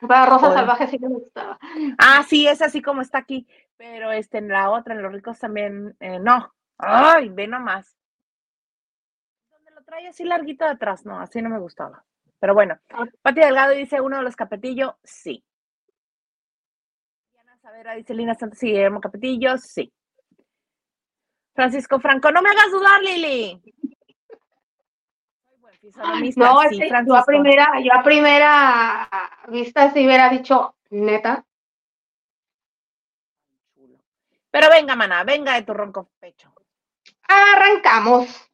Para Rosa. Salvaje sí me gustaba. Ah, sí, es así como está aquí. Pero este, en la otra, en los ricos también, eh, no. Ay, ve nomás. Donde lo trae así larguito de atrás, no, así no me gustaba. Pero bueno, Ah. Pati Delgado dice uno de los Capetillo, sí. Dice Lina Santos y Guillermo Capetillo, sí. Francisco Franco, no me hagas dudar, Lili. No, sí, este, yo a primera, yo a primera vista sí hubiera dicho, neta. Pero venga, mana, venga de tu ronco pecho. Arrancamos.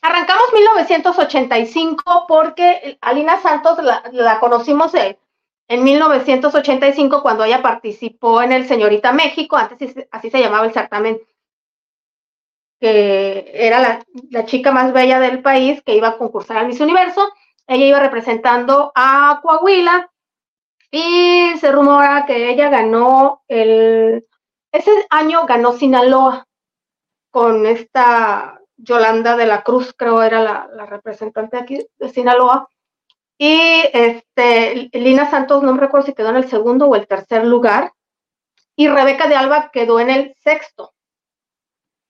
Arrancamos 1985 porque Alina Santos la, la conocimos en, en 1985 cuando ella participó en el Señorita México, antes así se- llamaba el certamen que era la, la chica más bella del país que iba a concursar al Miss Universo. Ella iba representando a Coahuila y se rumora que ella ganó el, ese año ganó Sinaloa con esta Yolanda de la Cruz, creo era la, la representante aquí de Sinaloa. Y este, Lina Santos, no me recuerdo si quedó en el segundo o el tercer lugar. Y Rebeca de Alba quedó en el sexto.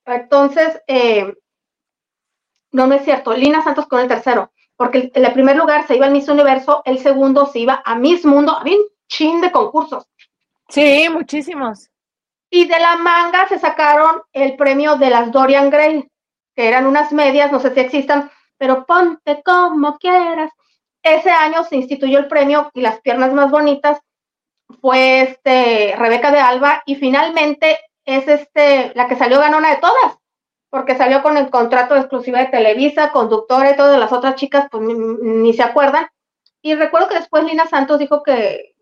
Entonces, eh, no, no es cierto. Lina Santos con el tercero. Porque el, el primer lugar se iba al Miss Universo, el segundo se iba a Miss Mundo. Había un chin de concursos. Sí, muchísimos. Y de la manga se sacaron el premio de las Dorian Gray, que eran unas medias, no sé si existan, pero ponte como quieras. Ese año se instituyó el premio y las piernas más bonitas fue este Rebeca de Alba y finalmente es este la que salió ganona de todas, porque salió con el contrato de exclusiva de Televisa, conductora y todas las otras chicas pues ni, ni se acuerdan. Y recuerdo que después Lina Santos dijo que,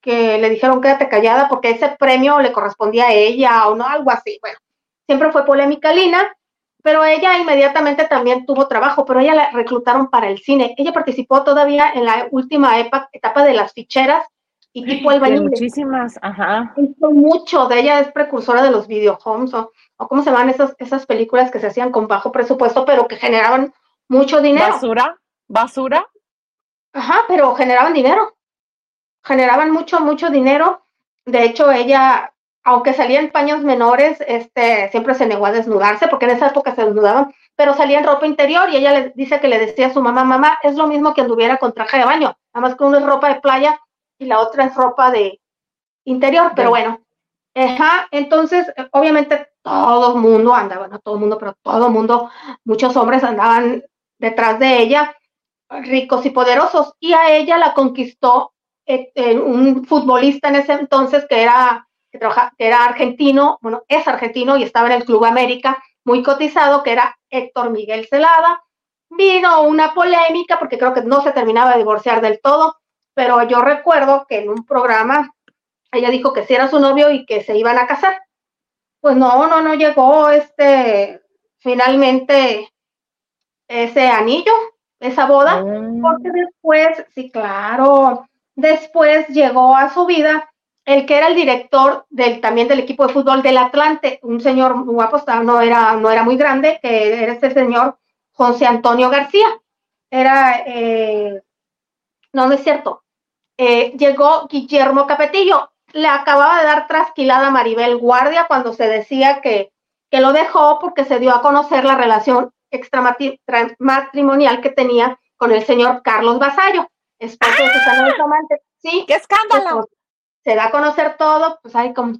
que le dijeron quédate callada porque ese premio le correspondía a ella o no, algo así. Bueno, siempre fue polémica Lina, pero ella inmediatamente también tuvo trabajo, pero ella la reclutaron para el cine. Ella participó todavía en la última etapa, etapa de las ficheras y tipo el baile. muchísimas, ajá. Hizo mucho de ella, es precursora de los videohomes o, o cómo se llaman esas, esas películas que se hacían con bajo presupuesto, pero que generaban mucho dinero. Basura, basura. Ajá, pero generaban dinero. Generaban mucho, mucho dinero. De hecho, ella, aunque salía en paños menores, este, siempre se negó a desnudarse, porque en esa época se desnudaban, pero salía en ropa interior y ella le dice que le decía a su mamá, mamá, es lo mismo que anduviera con traje de baño, nada más que uno es ropa de playa y la otra es ropa de interior, pero bueno. Ajá, entonces, eh, obviamente todo el mundo andaba, no todo el mundo, pero todo el mundo, muchos hombres andaban detrás de ella, ricos y poderosos, y a ella la conquistó eh, eh, un futbolista en ese entonces que era, que, trabaja- que era argentino, bueno, es argentino y estaba en el Club América, muy cotizado, que era Héctor Miguel Celada. Vino una polémica porque creo que no se terminaba de divorciar del todo, pero yo recuerdo que en un programa ella dijo que sí era su novio y que se iban a casar. Pues no, no, no llegó este, finalmente ese anillo, esa boda, Mm, porque después, sí, claro, después llegó a su vida el que era el director del, también del equipo de fútbol del Atlante, un señor guapo, no era, no era muy grande, que era este señor José Antonio García. Era, eh, no, no es cierto. Eh, llegó Guillermo Capetillo, le acababa de dar trasquilada a Maribel Guardia cuando se decía que, que lo dejó porque se dio a conocer la relación extramatrimonial que tenía con el señor Carlos Basallo, esposo de Susana Bustamante. Sí, ¡Qué escándalo! Se da a conocer todo, pues hay como,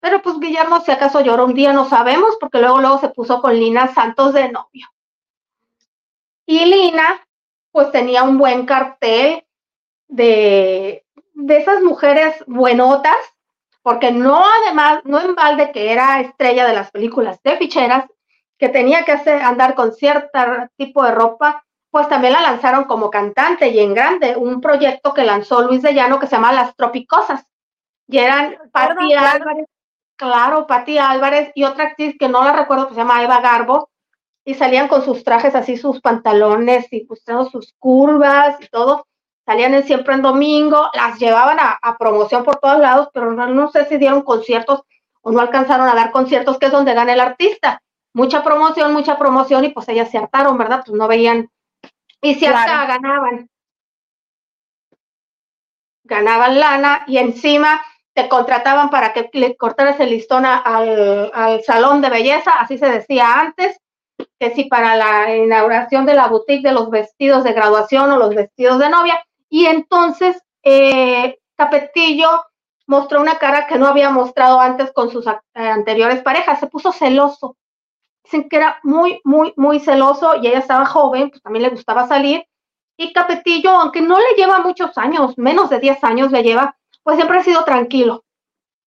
pero pues Guillermo si acaso lloró un día, no sabemos, porque luego luego se puso con Lina Santos de novio. Y Lina, pues tenía un buen cartel de, de esas mujeres buenotas, porque no además, no en balde que era estrella de las películas de ficheras, que tenía que hacer, andar con cierto tipo de ropa, pues también la lanzaron como cantante y en grande, un proyecto que lanzó Luis de Llano que se llama Las Tropicosas. Y eran Patti claro. Álvarez, claro, Patti Álvarez y otra actriz que no la recuerdo, que se llama Eva Garbo, y salían con sus trajes así, sus pantalones y mostrando sus curvas y todo. Salían en siempre en domingo, las llevaban a, a promoción por todos lados, pero no, no sé si dieron conciertos o no alcanzaron a dar conciertos, que es donde gana el artista. Mucha promoción, mucha promoción, y pues ellas se hartaron, ¿verdad? Pues no veían. Y si hasta Claro. ganaban. Ganaban lana y encima te contrataban para que le cortaras el listón al, al salón de belleza, así se decía antes, que si para la inauguración de la boutique de los vestidos de graduación o los vestidos de novia. Y entonces eh, Capetillo mostró una cara que no había mostrado antes con sus eh, anteriores parejas, se puso celoso. Dicen que era muy, muy, muy celoso y ella estaba joven, pues también le gustaba salir. Y Capetillo, aunque no le lleva muchos años, menos de 10 años le lleva, pues siempre ha sido tranquilo.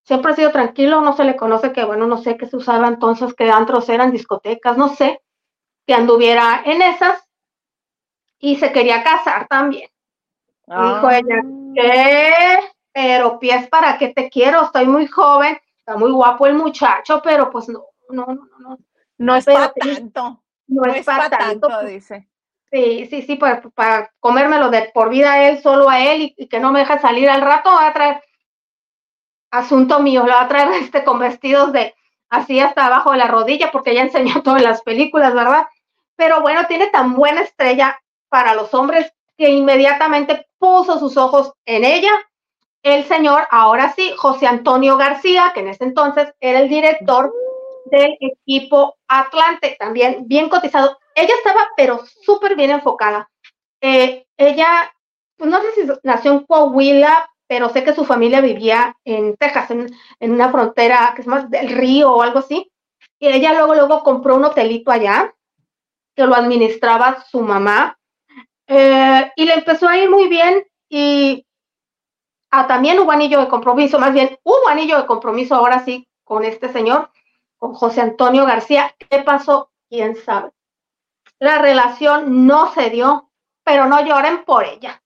Siempre ha sido tranquilo, no se le conoce que, bueno, no sé qué se usaba entonces, que antros eran discotecas, no sé, que anduviera en esas y se quería casar también. Dijo ella, ¿qué? Pero pies para qué te quiero, estoy muy joven, está muy guapo el muchacho, pero pues no, no, no, no, No es Pero para tanto. no, es para tanto. pues, dice. Sí, sí, sí, para, para comérmelo de por vida a él, solo a él, y, y que no me deja salir al rato, va a traer asunto mío, lo va a traer este con vestidos de así hasta abajo de la rodilla, porque ya enseñó todo en las películas, ¿verdad? Pero bueno, tiene tan buena estrella para los hombres que inmediatamente puso sus ojos en ella. El señor, ahora sí, José Antonio García, que en ese entonces era el director del equipo Atlante, también bien cotizado. Ella estaba, pero súper bien enfocada. Eh, ella, pues no sé si nació en Coahuila, pero sé que su familia vivía en Texas, en, en una frontera que es más del río o algo así. Y ella luego, luego compró un hotelito allá, que lo administraba su mamá. Eh, y le empezó a ir muy bien y ah, también hubo anillo de compromiso, más bien hubo anillo de compromiso ahora sí con este señor, con José Antonio García. ¿Qué pasó? ¿Quién sabe? La relación no se dio, pero no lloren por ella,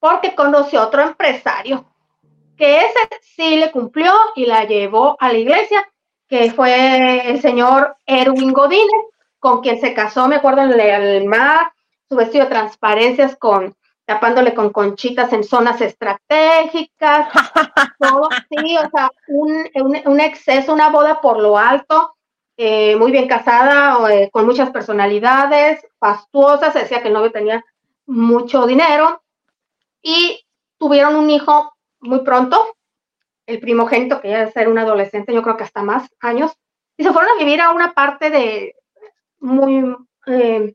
porque conoció otro empresario que ese sí le cumplió y la llevó a la iglesia, que fue el señor Erwin Godínez, con quien se casó, me acuerdo, en el mar, su vestido de transparencias con tapándole con conchitas en zonas estratégicas, todo, sí, o sea, un exceso, una boda por lo alto, eh, muy bien casada, eh, con muchas personalidades, fastuosa, se decía que el novio tenía mucho dinero y tuvieron un hijo muy pronto, el primogénito, que ya debe ser un adolescente, yo creo que hasta más años, y se fueron a vivir a una parte de muy, eh,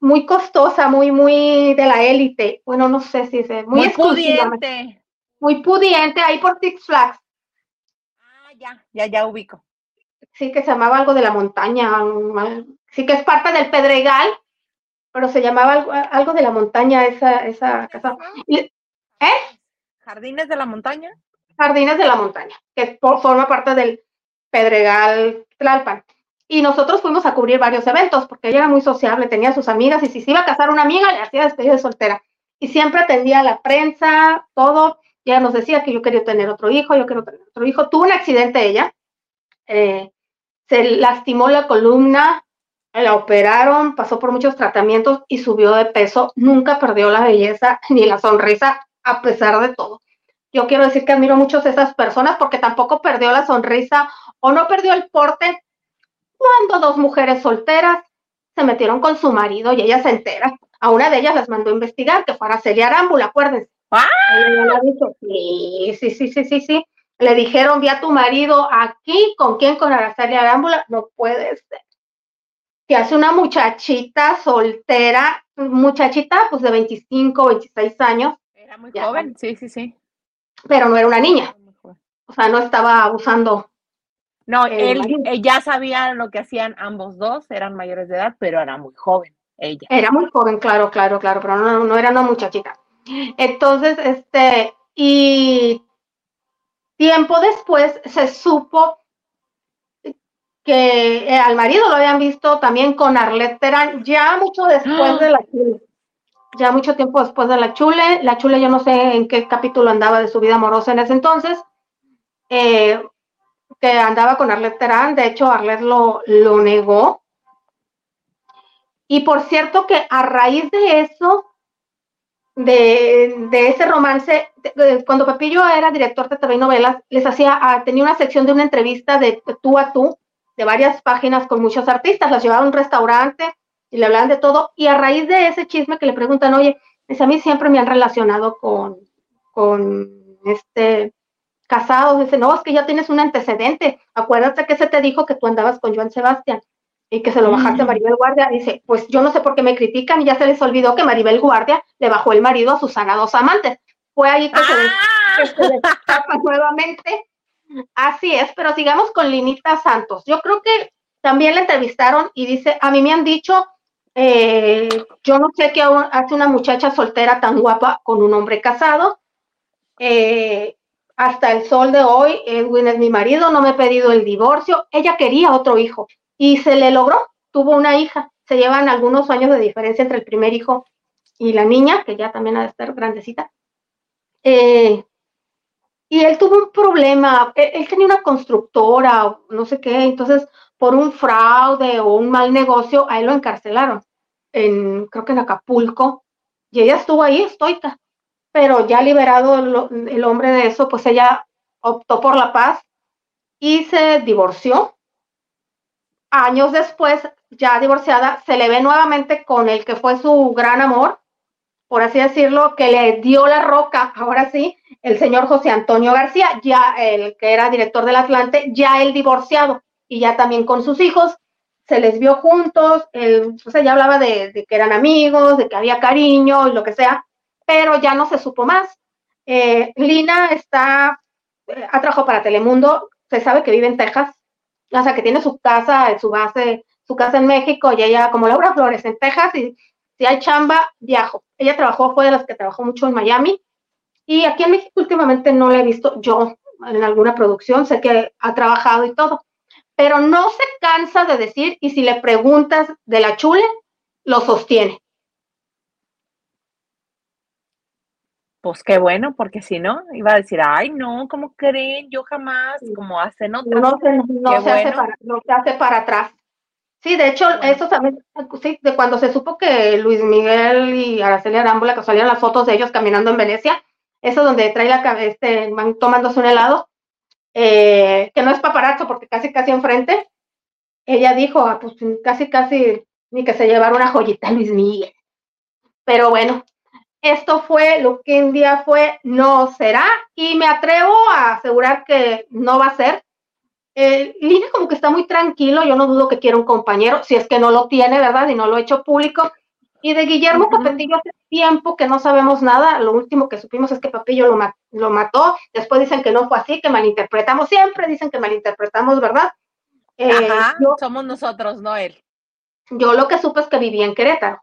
muy costosa, muy, muy de la élite. Bueno, no sé si es muy, Muy pudiente. muy pudiente, ahí por Six Flags. Ya, ya, ya ubico. Sí, que se llamaba algo de la montaña. Sí, que es parte del Pedregal, pero se llamaba algo, algo de la montaña esa, esa casa. ¿Eh? Jardines de la montaña. Jardines de la Montaña, que forma parte del Pedregal Tlalpan. Y nosotros fuimos a cubrir varios eventos, porque ella era muy sociable, tenía sus amigas, y si se iba a casar una amiga, le hacía despedida de soltera. Y siempre atendía a la prensa, todo. Ella nos decía que yo quería tener otro hijo, yo quiero tener otro hijo. Tuvo un accidente ella, eh, se lastimó la columna, la operaron, pasó por muchos tratamientos y subió de peso. Nunca perdió la belleza ni la sonrisa, a pesar de todo yo quiero decir que admiro mucho a esas personas porque tampoco perdió la sonrisa o no perdió el porte cuando dos mujeres solteras se metieron con su marido y ella se entera. A una de ellas las mandó a investigar, que fue Araceli Arámbula, acuérdense. ¡Ah! Sí, sí, sí, sí, sí, sí. Le dijeron, vi a tu marido aquí, ¿con quién? Con Araceli Arámbula. No puede ser. Que hace una muchachita soltera, muchachita pues de 25, 26 años, Era muy Ya. joven, sí, sí, sí. pero no era una niña. O sea, no estaba abusando No, él, eh, ya sabía lo que hacían ambos dos, eran mayores de edad, pero era muy joven ella. Era muy joven, claro, claro, claro, pero no, no era una muchachita. Entonces, este, y tiempo después se supo que eh, al marido lo habían visto también con Arlette Terán, ya mucho después de la chule, ya mucho tiempo después de la chule. La chule yo no sé en qué capítulo andaba de su vida amorosa en ese entonces, eh, que andaba con Arlette Terán, de hecho Arlette lo, lo negó. Y por cierto que a raíz de eso, de, de ese romance, cuando Pepillo era director de TV novelas, les hacía, ah, tenía una sección de una entrevista de tú a tú, de varias páginas con muchos artistas, las llevaba a un restaurante y le hablaban de todo, y a raíz de ese chisme que le preguntan, oye, a mí siempre me han relacionado con, con este casados, dice, no, es que ya tienes un antecedente, acuérdate que se te dijo que tú andabas con Joan Sebastián y que se lo bajaste a. Maribel Guardia, dice, pues yo no sé por qué me critican y ya se les olvidó que Maribel Guardia le bajó el marido a Susana Dos Amantes. Fue ahí que que se destapa nuevamente. Así es, pero sigamos con Linita Santos. Yo creo que también la entrevistaron y dice, a mí me han dicho, eh, yo no sé qué hace una muchacha soltera tan guapa con un hombre casado. Eh, hasta el sol de hoy, Edwin es mi marido, no me he pedido el divorcio. Ella quería otro hijo y se le logró, tuvo una hija. Se llevan algunos años de diferencia entre el primer hijo y la niña, que ya también ha de estar grandecita. Eh, y él tuvo un problema, él, él tenía una constructora no sé qué, entonces por un fraude o un mal negocio, a él lo encarcelaron, en, creo que en Acapulco, y ella estuvo ahí estoica, pero ya liberado el, el hombre de eso, pues ella optó por la paz y se divorció. Años después, ya divorciada, se le ve nuevamente con el que fue su gran amor, por así decirlo, que le dio la roca, ahora sí, el señor José Antonio García, ya el que era director del Atlante, ya el divorciado y ya también con sus hijos, se les vio juntos, el, o sea, ya hablaba de, que eran amigos, de que había cariño y lo que sea, pero ya no se supo más. Eh, Lina está, eh, ha trabajado para Telemundo, se sabe que vive en Texas, o sea, que tiene su casa, su base, su casa en México y ella, como Laura Flores, en Texas, y si hay chamba, viajo. Ella trabajó, fue de las que trabajó mucho en Miami, y aquí en México últimamente no la he visto yo en alguna producción, sé que ha trabajado y todo, pero no se cansa de decir, y si le preguntas de la chule, lo sostiene. Pues qué bueno, porque si no, iba a decir, ay, no, ¿cómo creen? Yo jamás, como hace no, no, se, no, se, bueno. hace para, no se hace para atrás. Sí, de hecho, bueno. eso también, sí, de cuando se supo que Luis Miguel y Araceli Arámbula, que salieron las fotos de ellos caminando en Venecia, eso donde trae la cabeza, este, van tomándose un helado, eh, que no es paparazzo porque casi, casi enfrente, ella dijo, ah, pues casi, casi, ni que se llevara una joyita Luis Miguel. Pero bueno, esto fue lo que un día fue, no será, y me atrevo a asegurar que no va a ser. Eh, Lina como que está muy tranquilo, yo no dudo que quiera un compañero, si es que no lo tiene, ¿verdad? Y no lo ha hecho público. Y de Guillermo uh -huh. Hace tiempo que no sabemos nada, lo último que supimos es que Papillo lo, ma lo mató, después dicen que no fue así, que malinterpretamos, siempre dicen que malinterpretamos, ¿verdad? Eh, Ajá, yo, somos nosotros, no él. Yo lo que supe es que vivía en Querétaro.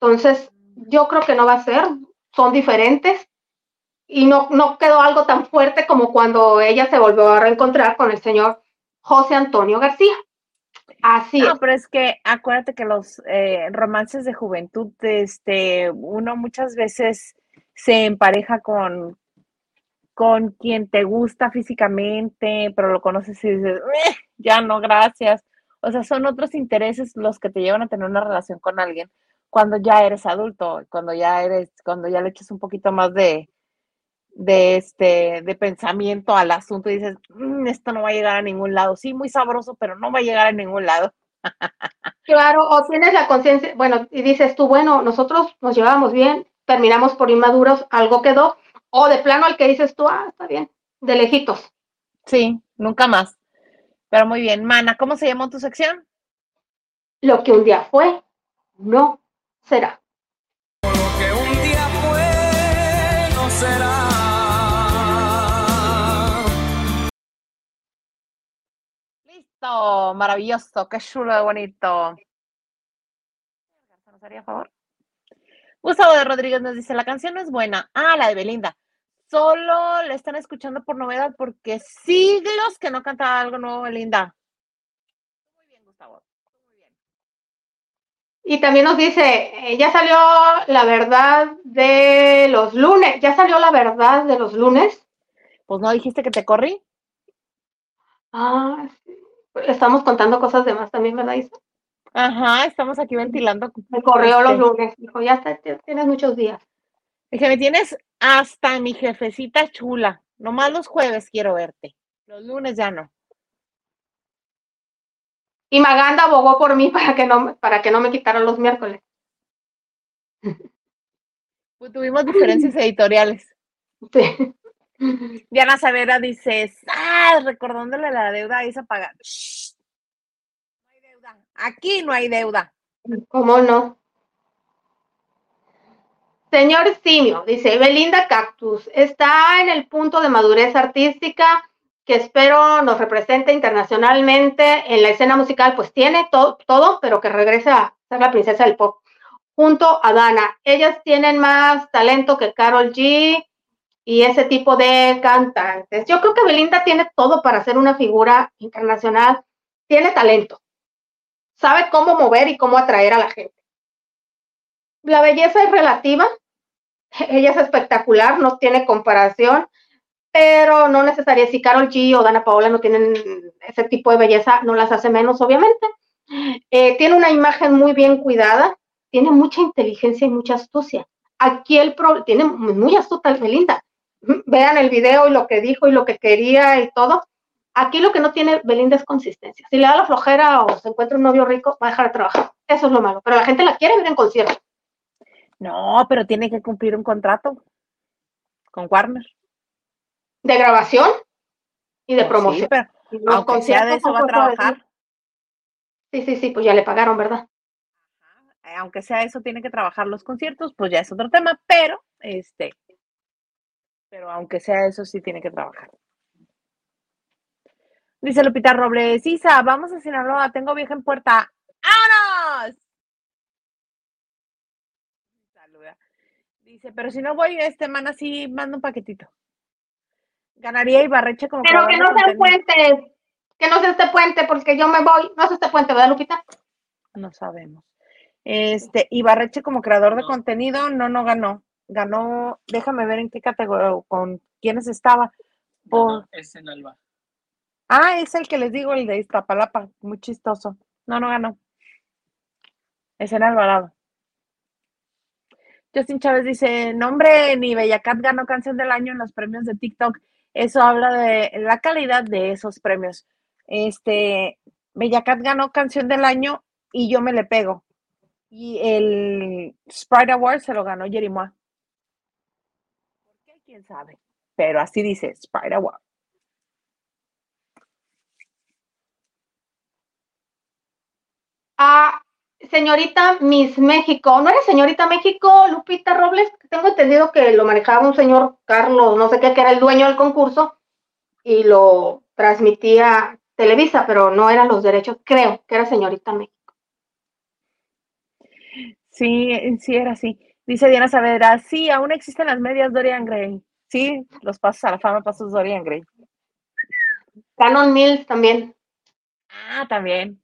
Entonces, yo creo que no va a ser, son diferentes y no, no quedó algo tan fuerte como cuando ella se volvió a reencontrar con el señor José Antonio García. Así no, es. pero es que acuérdate que los eh, romances de juventud, este, uno muchas veces se empareja con, con quien te gusta físicamente, pero lo conoces y dices, eh, ya no, gracias. O sea, son otros intereses los que te llevan a tener una relación con alguien cuando ya eres adulto, cuando ya eres, cuando ya le echas un poquito más de, de este, de pensamiento al asunto y dices, mmm, esto no va a llegar a ningún lado. Sí, muy sabroso, pero no va a llegar a ningún lado. claro, o tienes la conciencia, bueno, y dices tú, bueno, nosotros nos llevábamos bien, terminamos por inmaduros, algo quedó, o de plano al que dices tú, ah, está bien, de lejitos. Sí, nunca más. Pero muy bien, Mana, ¿cómo se llamó tu sección? Lo que un día fue, no será. Lo que un día fue, no será. Listo, maravilloso, qué chulo de bonito. ¿Nos haría favor? Gustavo de Rodríguez nos dice, la canción no es buena. Ah, la de Belinda. Solo le están escuchando por novedad porque siglos que no cantaba algo nuevo Belinda. Muy bien, Gustavo. Muy bien. Y también nos dice, eh, ya salió la verdad de los lunes. ¿Ya salió la verdad de los lunes? Pues no dijiste que te corrí. Ah, sí. Estamos contando cosas de más también, ¿verdad, Isa? Ajá, estamos aquí ventilando. Me corrió este. los lunes. Dijo, ya está, tienes muchos días. Dije, me tienes hasta mi jefecita chula. Nomás los jueves quiero verte. Los lunes ya no. Y Maganda abogó por mí para que no, para que no me quitaran los miércoles. Pues tuvimos diferencias editoriales. Sí. Diana Savera dice, ah, recordándole la deuda a Isa pagar. No hay deuda. Aquí no hay deuda. ¿Cómo no? Señor Simio, dice Belinda Cactus, está en el punto de madurez artística que espero nos represente internacionalmente en la escena musical, pues tiene to todo, pero que regrese a ser la princesa del pop. Junto a Dana, ellas tienen más talento que Carol G y ese tipo de cantantes. Yo creo que Belinda tiene todo para ser una figura internacional, tiene talento, sabe cómo mover y cómo atraer a la gente. La belleza es relativa, ella es espectacular, no tiene comparación. Pero no necesaria. Si Carol G o Dana Paola no tienen ese tipo de belleza, no las hace menos, obviamente. Eh, tiene una imagen muy bien cuidada, tiene mucha inteligencia y mucha astucia. Aquí el problema, tiene muy astuta Belinda. Vean el video y lo que dijo y lo que quería y todo. Aquí lo que no tiene Belinda es consistencia. Si le da la flojera o se encuentra un novio rico, va a dejar de trabajar. Eso es lo malo. Pero la gente la quiere ver en concierto. No, pero tiene que cumplir un contrato con Warner. De grabación y de Pues sí, promoción. pero Y los aunque sea de conciertos eso va a trabajar. Sí, sí, sí, pues ya le pagaron, ¿verdad? Aunque sea eso, tiene que trabajar los conciertos, pues ya es otro tema, pero este, pero aunque sea eso, sí tiene que trabajar. Dice Lupita Robles, Isa, vamos a Sinaloa, tengo viaje en puerta. ¡Vámonos! Saluda. Dice, pero si no voy esta semana, sí mando un paquetito. Ganaría Ibarreche como Pero que no sea puente, que no sea este puente, porque yo me voy. No es este puente, ¿verdad, Lupita? No sabemos. Este, Ibarreche como creador de No. contenido, no, no ganó. Ganó, déjame ver en qué categoría, o con quiénes estaba. Por, No, es en Alba. ah, es el que les digo, el de Iztapalapa, muy chistoso. No, no ganó. Es en Alvarado. Justin Chávez dice, nombre, ni Bellacat ganó canción del año en los premios de TikTok. Eso habla de la calidad de esos premios. Este, Bellacat ganó canción del año y yo me le pego. Y el Sprite Award se lo ganó Jerimois. ¿Por qué? ¿Quién sabe? Pero así dice, Sprite Award. Ah, señorita Miss México. ¿No era señorita México, Lupita Robles? Tengo entendido que lo manejaba un señor Carlos, no sé qué, que era el dueño del concurso y lo transmitía Televisa, pero no eran los derechos. Creo que era señorita México. Sí, sí era así. Dice Diana Saavedra, sí, aún existen las medias Dorian Gray. Sí, los pasos a la fama, pasos Dorian Gray. Canon Mills también. Ah, también.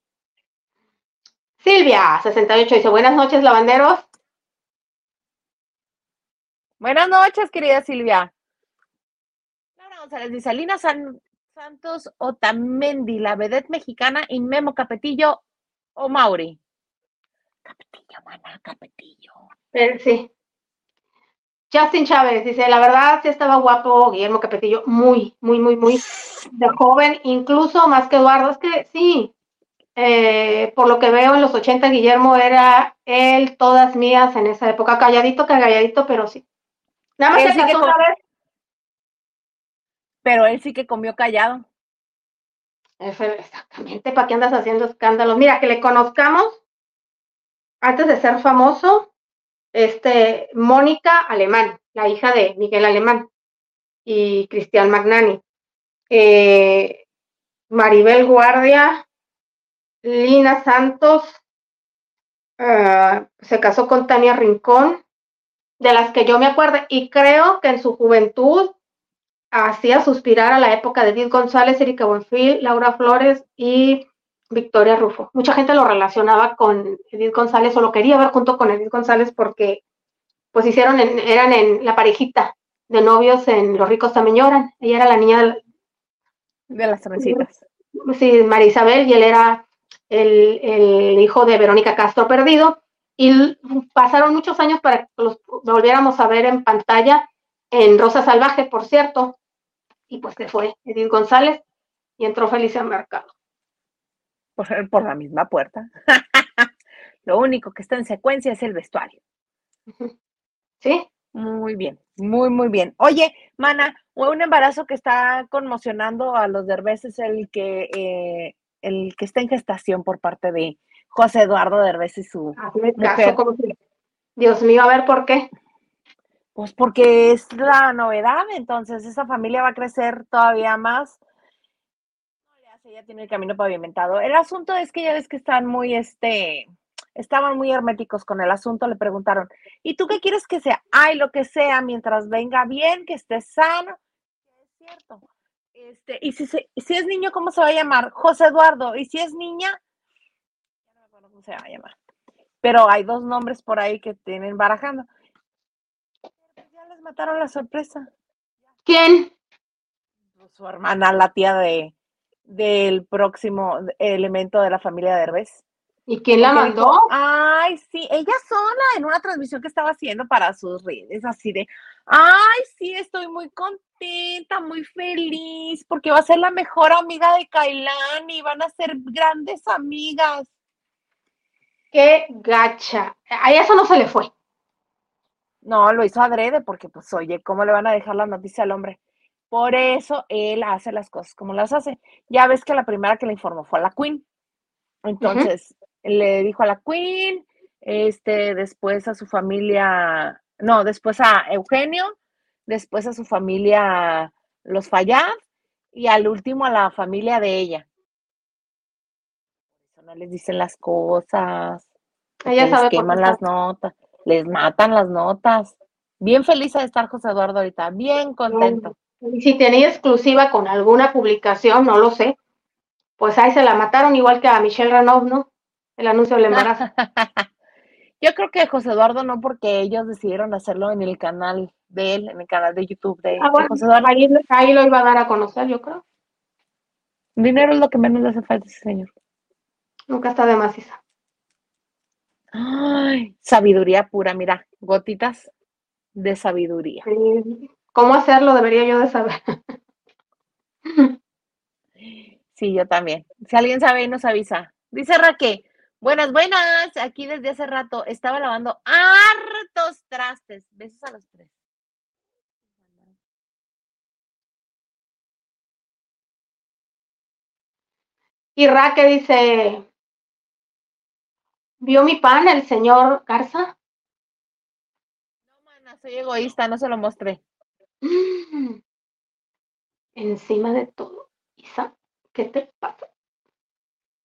Silvia, 68, dice, buenas noches, lavanderos. Buenas noches, querida Silvia. Laura González dice, Alina San- Santos Otamendi, la vedette mexicana, y Memo Capetillo o Mauri. Capetillo, mana, Capetillo. Eh, sí. Justin Chávez dice, la verdad sí estaba guapo Guillermo Capetillo, muy, muy, muy, muy de joven, incluso más que Eduardo. Es que sí, eh, por lo que veo en los 80, Guillermo era él, todas mías en esa época, calladito, calladito, pero sí. Nada más Él se sí que una vez. Pero él sí que comió callado. Exactamente, ¿para qué andas haciendo escándalos? Mira, que le conozcamos antes de ser famoso, este, Mónica Alemán, la hija de Miguel Alemán y Cristian Magnani. Eh, Maribel Guardia, Lina Santos, ah, se casó con Tania Rincón, de las que yo me acuerdo, y creo que en su juventud hacía suspirar a la época de Edith González, Erika Buenfil, Laura Flores y Victoria Rufo. Mucha gente lo relacionaba con Edith González o lo quería ver junto con Edith González porque pues hicieron, en- eran en la parejita de novios en Los ricos también lloran. Ella era la niña, De las trencitas. sí, María Isabel y él era el, el hijo de Verónica Castro perdido. Y pasaron muchos años para que los volviéramos a ver en pantalla en Rosa Salvaje, por cierto. Y pues se fue Edith González y entró Felicia Mercado. Por, por la misma puerta. Lo único que está en secuencia es el vestuario. ¿Sí? Muy bien, muy, muy bien. Oye, Mana, un embarazo que está conmocionando a los Derbez el que, eh, el que está en gestación por parte de José Eduardo Derbez y su... Mujer. caso, Dios mío, a ver por qué. Pues porque es la novedad, entonces esa familia va a crecer todavía más. Ya tiene el camino pavimentado. El asunto es que ya ves que están muy, este, estaban muy herméticos con el asunto, le preguntaron, ¿y tú qué quieres que sea? Ay, lo que sea, mientras venga bien, que esté sano. Es cierto. Este, y si, se- si es niño, ¿cómo se va a llamar? José Eduardo. Y si es niña, ya no me acuerdo cómo se va a llamar. Pero hay dos nombres por ahí que tienen barajando. Pues ya les mataron la sorpresa. ¿Quién? su hermana, la tía de del próximo elemento de la familia de Derbez. ¿Y quién la mandó? dijo, Ay, sí, ella sola en una transmisión que estaba haciendo para sus redes, así de, ay, sí, estoy muy contenta, muy feliz, porque va a ser la mejor amiga de Kailani, van a ser grandes amigas. Qué gacha. A eso no se le fue. No, lo hizo adrede, porque pues oye, ¿cómo le van a dejar la noticia al hombre? Por eso él hace las cosas como las hace. Ya ves que la primera que le informó fue a la Queen. Entonces, le dijo a la Queen, este, después a su familia, no, después a Eugenio, después a su familia los Fallad y al último a la familia de ella. No les dicen las cosas, Ella les sabe queman las notas, les matan las notas. Bien feliz de estar José Eduardo ahorita, bien contento. Y si tenía exclusiva con alguna publicación, no lo sé. Pues ahí se la mataron igual que a Michelle Renaud, ¿no? El anuncio del embarazo. Yo creo que José Eduardo no, porque ellos decidieron hacerlo en el canal de él, en el canal de YouTube de, Ah, de bueno, José Eduardo. ahí, ahí lo iba a dar a conocer, yo creo. Dinero es lo que menos le hace falta ese señor. Nunca está de maciza. Ay, sabiduría pura, mira, gotitas de sabiduría. ¿Cómo hacerlo? Debería yo de saber. Sí, yo también. Si alguien sabe, nos avisa. Dice Raquel, buenas, buenas. Aquí desde hace rato estaba lavando hartos trastes. Besos a los tres. Y Raque dice, ¿vio mi pan el señor Garza? No, mana, soy egoísta, no se lo mostré. Mm. Encima de todo. Isa, ¿qué te pasa?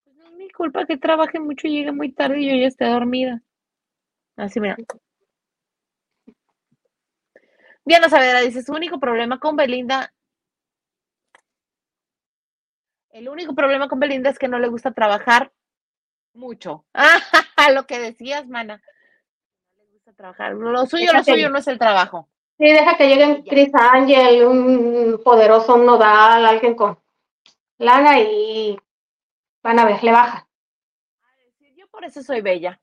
Pues no es mi culpa que trabaje mucho y llegue muy tarde y yo ya esté dormida. Así, mira. Diana Saavedra dice, su único problema con Belinda, el único problema con Belinda es que no le gusta trabajar mucho. Ah, lo que decías, mana. No le gusta trabajar. Lo suyo, lo Fíjate. suyo no es el trabajo. Sí, deja que lleguen. Chris Angel, un poderoso nodal, alguien con lana y van a ver, le baja. Yo por eso soy bella.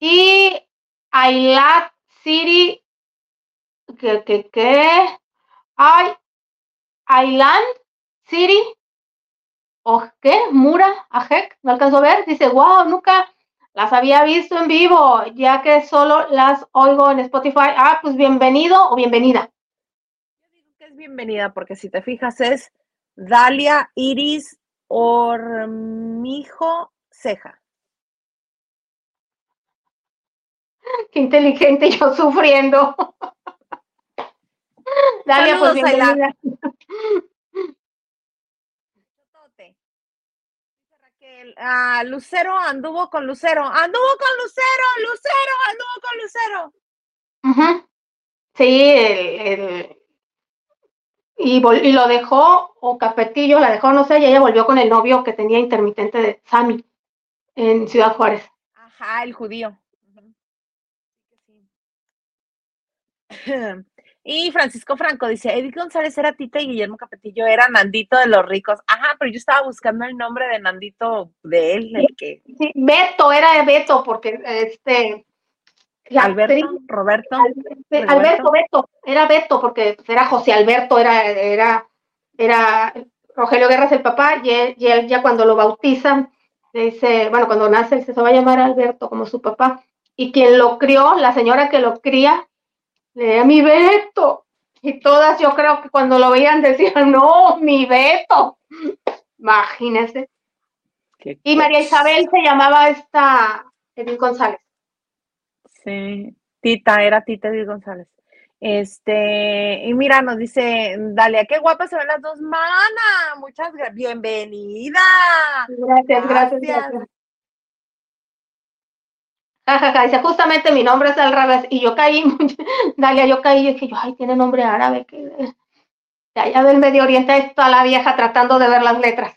Y Ailat City, que, que, que, ay, Ailan City, o qué, Mura, Ajek, no alcanzó a ver, dice, wow, nunca las había visto en vivo, ya que solo las oigo en Spotify. Ah, pues bienvenido o bienvenida. Yo digo que es bienvenida porque si te fijas es Dalia Iris Ormijo Ceja. Qué inteligente, yo sufriendo. Dalia, pues Saludos, ah, Lucero anduvo con Lucero. Anduvo con Lucero, Lucero, anduvo con Lucero. Sí, el, el- y, vol- y lo dejó, o Capetillo la dejó, no sé, y ella volvió con el novio que tenía intermitente de Sammy en Ciudad Juárez. Ajá, el judío. Y Francisco Franco dice, Edith González era Tita y Guillermo Capetillo era Nandito de los ricos. Ajá, pero yo estaba buscando el nombre de Nandito de él, el que Sí, Beto, era Beto, porque este. Alberto, Roberto. Al- Alberto, Beto, era Beto, porque era José Alberto, era, era, era Rogelio Guerra es el papá, y él, y él ya cuando lo bautizan, le dice, bueno, cuando nace, se va a llamar Alberto como su papá, y quien lo crió, la señora que lo cría, le decía, mi Beto, y todas yo creo que cuando lo veían decían, no, mi Beto, imagínense. Qué Y María. Isabel se llamaba esta Edith González. Sí, Tita, era Tita Edith González. Este, y mira, nos dice Dalia, qué guapas se ven las dos, mana. Muchas gracias. Bienvenida. Gracias, gracias, Gracias. dice, justamente mi nombre es al revés, y yo caí, Dalia, yo caí, y dije yo, ay, tiene nombre árabe, que de, allá del Medio Oriente está la vieja tratando de ver las letras.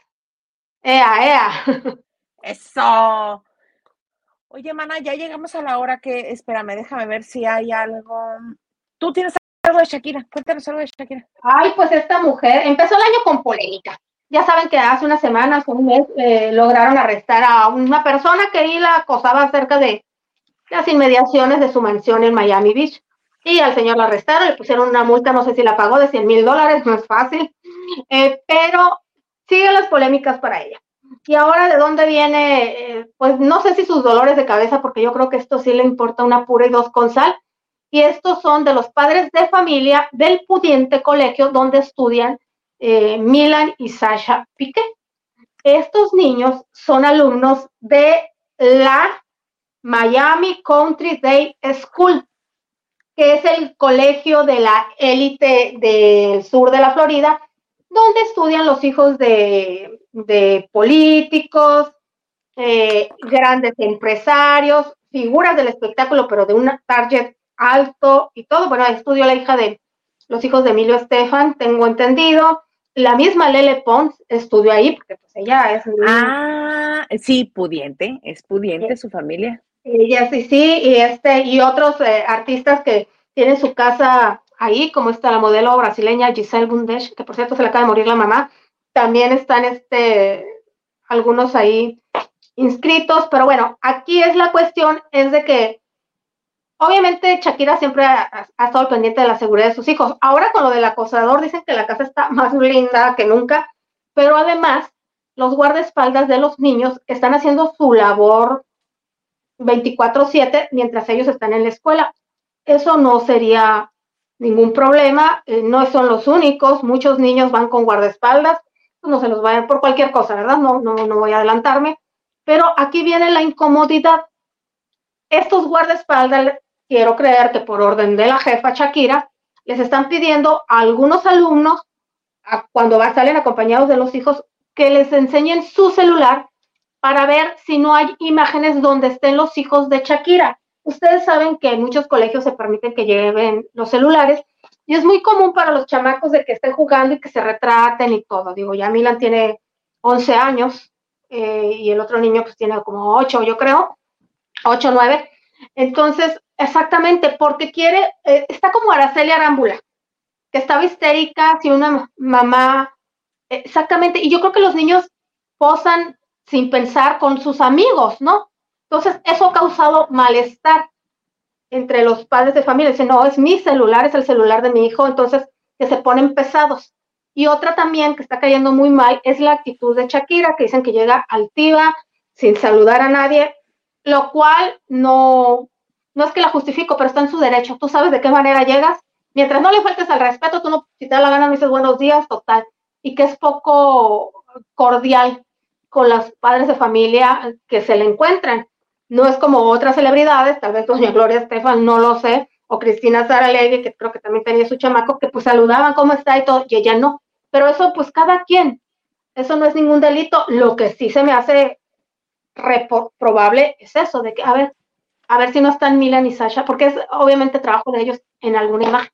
Ea, ea. Eso. Oye, mana, ya llegamos a la hora que, espérame, déjame ver si hay algo. ¿Tú tienes algo de Shakira, cuéntanos algo de Shakira. Ay, pues esta mujer empezó el año con polémica. Ya saben que hace unas semanas, un mes, eh, lograron arrestar a una persona que ahí la acosaba cerca de las inmediaciones de su mansión en Miami Beach. Y al señor la arrestaron, le pusieron una multa, no sé si la pagó, de 100 mil dólares, no es fácil, eh, pero siguen las polémicas para ella. Y ahora, ¿de dónde viene? Eh, pues no sé si sus dolores de cabeza, porque yo creo que esto sí le importa una pura y dos con sal. Y estos son de los padres de familia del pudiente colegio donde estudian eh, Milan y Sasha Piqué. Estos niños son alumnos de la Miami Country Day School, que es el colegio de la élite del sur de la Florida, donde estudian los hijos de, políticos, eh, grandes empresarios, figuras del espectáculo, pero de un target alto y todo. Bueno, estudió la hija de los hijos de Emilio Estefan, tengo entendido. La misma Lele Pons estudió ahí, porque pues ella es... Ah, sí, pudiente, es pudiente su familia. Ella sí, sí, y este, y otros eh, artistas que tienen su casa ahí, como está la modelo brasileña Giselle Bundesh, que por cierto se le acaba de morir la mamá, también están este, algunos ahí inscritos, pero bueno, aquí es la cuestión, es de que obviamente Shakira siempre ha, ha, estado pendiente de la seguridad de sus hijos. Ahora con lo del acosador dicen que la casa está más linda que nunca, pero además los guardaespaldas de los niños están haciendo su labor 24/7 mientras ellos están en la escuela. Eso no sería ningún problema, eh, no son los únicos, muchos niños van con guardaespaldas, no se los vayan por cualquier cosa, ¿verdad? No, no, no voy a adelantarme, pero aquí viene la incomodidad. Estos guardaespaldas, quiero creer que por orden de la jefa Shakira, les están pidiendo a algunos alumnos, cuando salen acompañados de los hijos, que les enseñen su celular para ver si no hay imágenes donde estén los hijos de Shakira. Ustedes saben que en muchos colegios se permiten que lleven los celulares y es muy común para los chamacos de que estén jugando y que se retraten y todo. Digo, ya Milan tiene 11 años eh, y el otro niño pues tiene como 8, yo creo, 8, 9. Entonces, exactamente, porque quiere, eh, está como Araceli Arámbula, que estaba histérica, si una mamá, exactamente, y yo creo que los niños posan sin pensar con sus amigos, ¿no? Entonces, eso ha causado malestar entre los padres de familia. Dicen, no, es mi celular, es el celular de mi hijo, entonces que se ponen pesados. Y otra también que está cayendo muy mal es la actitud de Shakira, que dicen que llega altiva, sin saludar a nadie, lo cual no, no es que la justifico, pero está en su derecho. Tú sabes de qué manera llegas. Mientras no le faltes al respeto, tú no, si te da la gana, me dices buenos días, total. Y que es poco cordial con los padres de familia que se le encuentran. No es como otras celebridades, tal vez doña Gloria Estefan, no lo sé, o Cristina Saralegui, que creo que también tenía su chamaco, que pues saludaban cómo está y todo, y ella no. Pero eso pues cada quien, eso no es ningún delito. Lo que sí se me hace probable es eso, de que, a ver, a ver si no están Milan y Sasha, porque es obviamente trabajo de ellos en alguna imagen.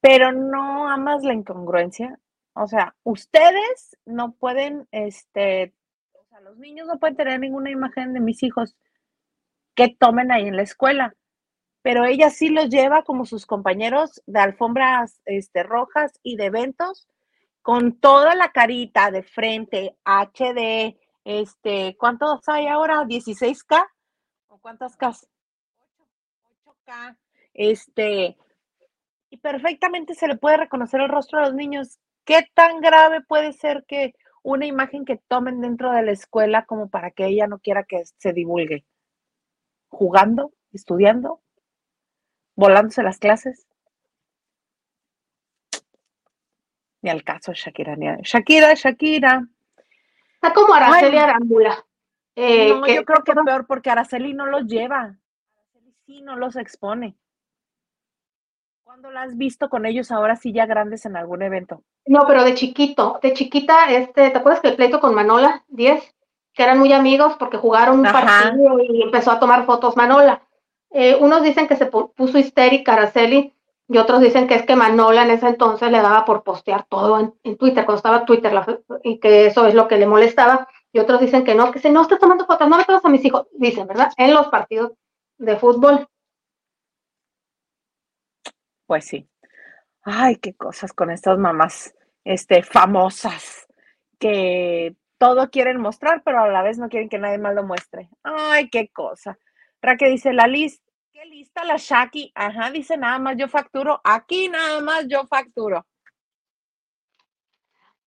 Pero no amas la incongruencia. O sea, ustedes no pueden este, los niños no pueden tener ninguna imagen de mis hijos que tomen ahí en la escuela, pero ella sí los lleva como sus compañeros de alfombras este, rojas y de eventos con toda la carita de frente, HD, este, ¿cuántos hay ahora? ¿16K? ¿O cuántas K? 8K, este, y perfectamente se le puede reconocer el rostro a los niños. ¿Qué tan grave puede ser que una imagen que tomen dentro de la escuela como para que ella no quiera que se divulgue. Jugando, estudiando, volándose las clases. Ni al caso Shakira, ni a... Shakira, Shakira. Está como Araceli Arambula. Eh, no, yo creo que peor porque Araceli no los lleva. Araceli sí no los expone. ¿Cuándo la has visto con ellos ahora sí ya grandes en algún evento? No, pero de chiquito, de chiquita, este, ¿te acuerdas que el pleito con Manola, 10? Que eran muy amigos porque jugaron un partido y empezó a tomar fotos Manola. Eh, unos dicen que se puso histérica Araceli y otros dicen que es que Manola en ese entonces le daba por postear todo en, Twitter, cuando estaba Twitter, y que eso es lo que le molestaba. Y otros dicen que no, que si no estás tomando fotos, no me tomas a mis hijos, dicen, ¿verdad? En los partidos de fútbol. Pues sí. Ay, qué cosas con estas mamás, este, famosas, que todo quieren mostrar, pero a la vez no quieren que nadie más lo muestre. Ay, qué cosa. Raquel dice, la lista, qué lista la Shaki. Ajá, dice, nada más yo facturo. Aquí nada más yo facturo.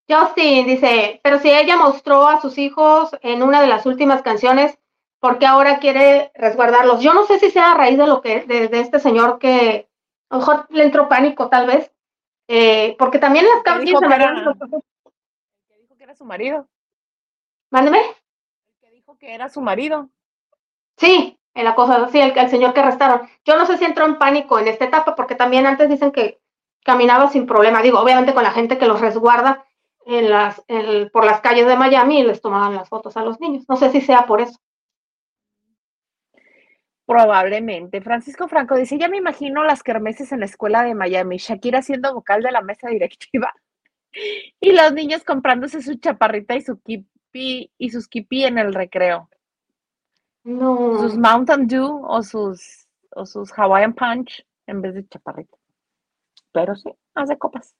Justin dice, pero si ella mostró a sus hijos en una de las últimas canciones, ¿por qué ahora quiere resguardarlos? Yo no sé si sea a raíz de lo que, de, de este señor que a lo mejor le entró pánico tal vez, eh, porque también las cámaras dijo que dijo que era su marido. Mándeme. El que dijo que era su marido. Sí, en la cosa, sí, el, el señor que arrestaron. Yo no sé si entró en pánico en esta etapa, porque también antes dicen que caminaba sin problema. Digo, obviamente con la gente que los resguarda en las, en- por las calles de Miami y les tomaban las fotos a los niños. No sé si sea por eso. Probablemente. Francisco Franco dice, ya me imagino las kermeses en la escuela de Miami, Shakira siendo vocal de la mesa directiva y los niños comprándose su chaparrita y su kipi y sus kipi en el recreo. No. Sus Mountain Dew o sus, o sus Hawaiian Punch en vez de chaparrita. Pero sí, hace copas.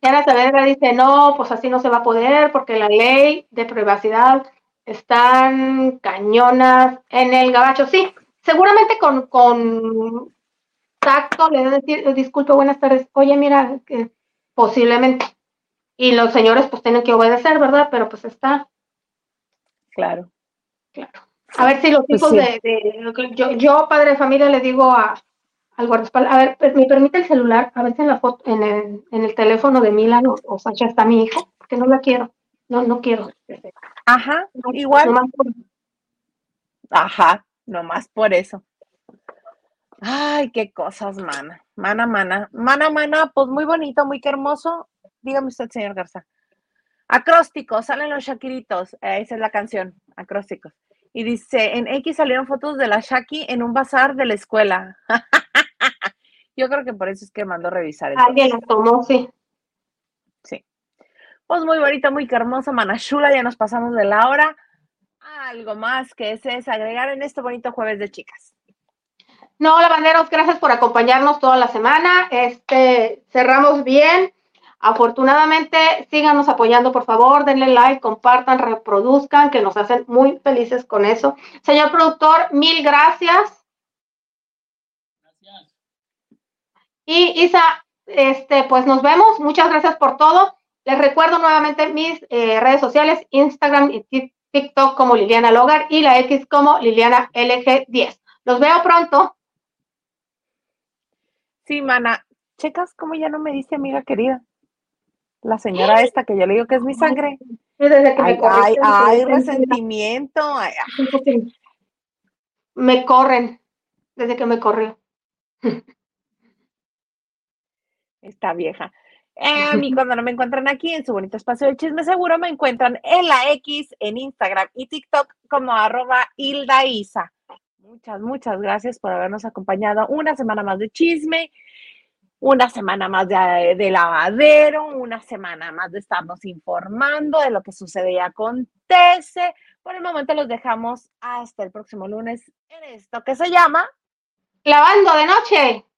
Diana Saavedra dice, no, pues así no se va a poder porque la ley de privacidad están cañonas en el gabacho. Sí, seguramente con, con tacto le deben decir, "Eh, disculpe, buenas tardes. Oye, mira, que posiblemente. Y los señores pues tienen que obedecer, ¿verdad? Pero pues está, Claro. claro. A ver si los Pues hijos sí. de, de- yo, yo, padre de familia, le digo a, al guardaespaldas, a ver, me permite el celular, a ver si en la foto, en el, en el teléfono de Milan o, o Sacha está mi hijo, porque no la quiero, no, no quiero. Ajá, No- igual. nomás por- Ajá, nomás por eso. Ay, qué cosas, mana. Mana, mana. Mana, mana, pues muy bonito, muy hermoso. Dígame usted, señor Garza. Acrósticos, salen los Shakiritos. Eh, esa es la canción, acrósticos. Y dice, en X salieron fotos de la Shaki en un bazar de la escuela. Yo creo que por eso es que mandó revisar. Alguien entonces. la tomó, sí. Sí. Pues muy bonita, muy hermosa, manachula. Ya nos pasamos de la hora. Algo más que ese es agregar en este bonito jueves de chicas. No, lavanderos, gracias por acompañarnos toda la semana. Este, cerramos bien. Afortunadamente, síganos apoyando, por favor, denle like, compartan, reproduzcan, que nos hacen muy felices con eso. Señor productor, mil gracias. Gracias. Y Isa, este, pues nos vemos. Muchas gracias por todo. Les recuerdo nuevamente mis eh, redes sociales, Instagram y Tik- TikTok como Liliana Logar y la X como Liliana LG10. Los veo pronto. Sí, mana. Checas cómo ya no me dice amiga querida. La señora esta que yo le digo que es mi sangre. Desde que me Ay, ay, corriste, ay, resentimiento. Ay, ay. Me corren desde que me corrió. Esta vieja. Eh, a cuando no me encuentran aquí en su bonito espacio del chisme seguro, me encuentran en la X, en Instagram y TikTok como arroba Hilda Isa. Muchas, muchas gracias por habernos acompañado una semana más de chisme, una semana más de, de lavadero, una semana más de estarnos informando de lo que sucede y acontece. Por el momento los dejamos hasta el próximo lunes en esto que se llama Lavando de noche.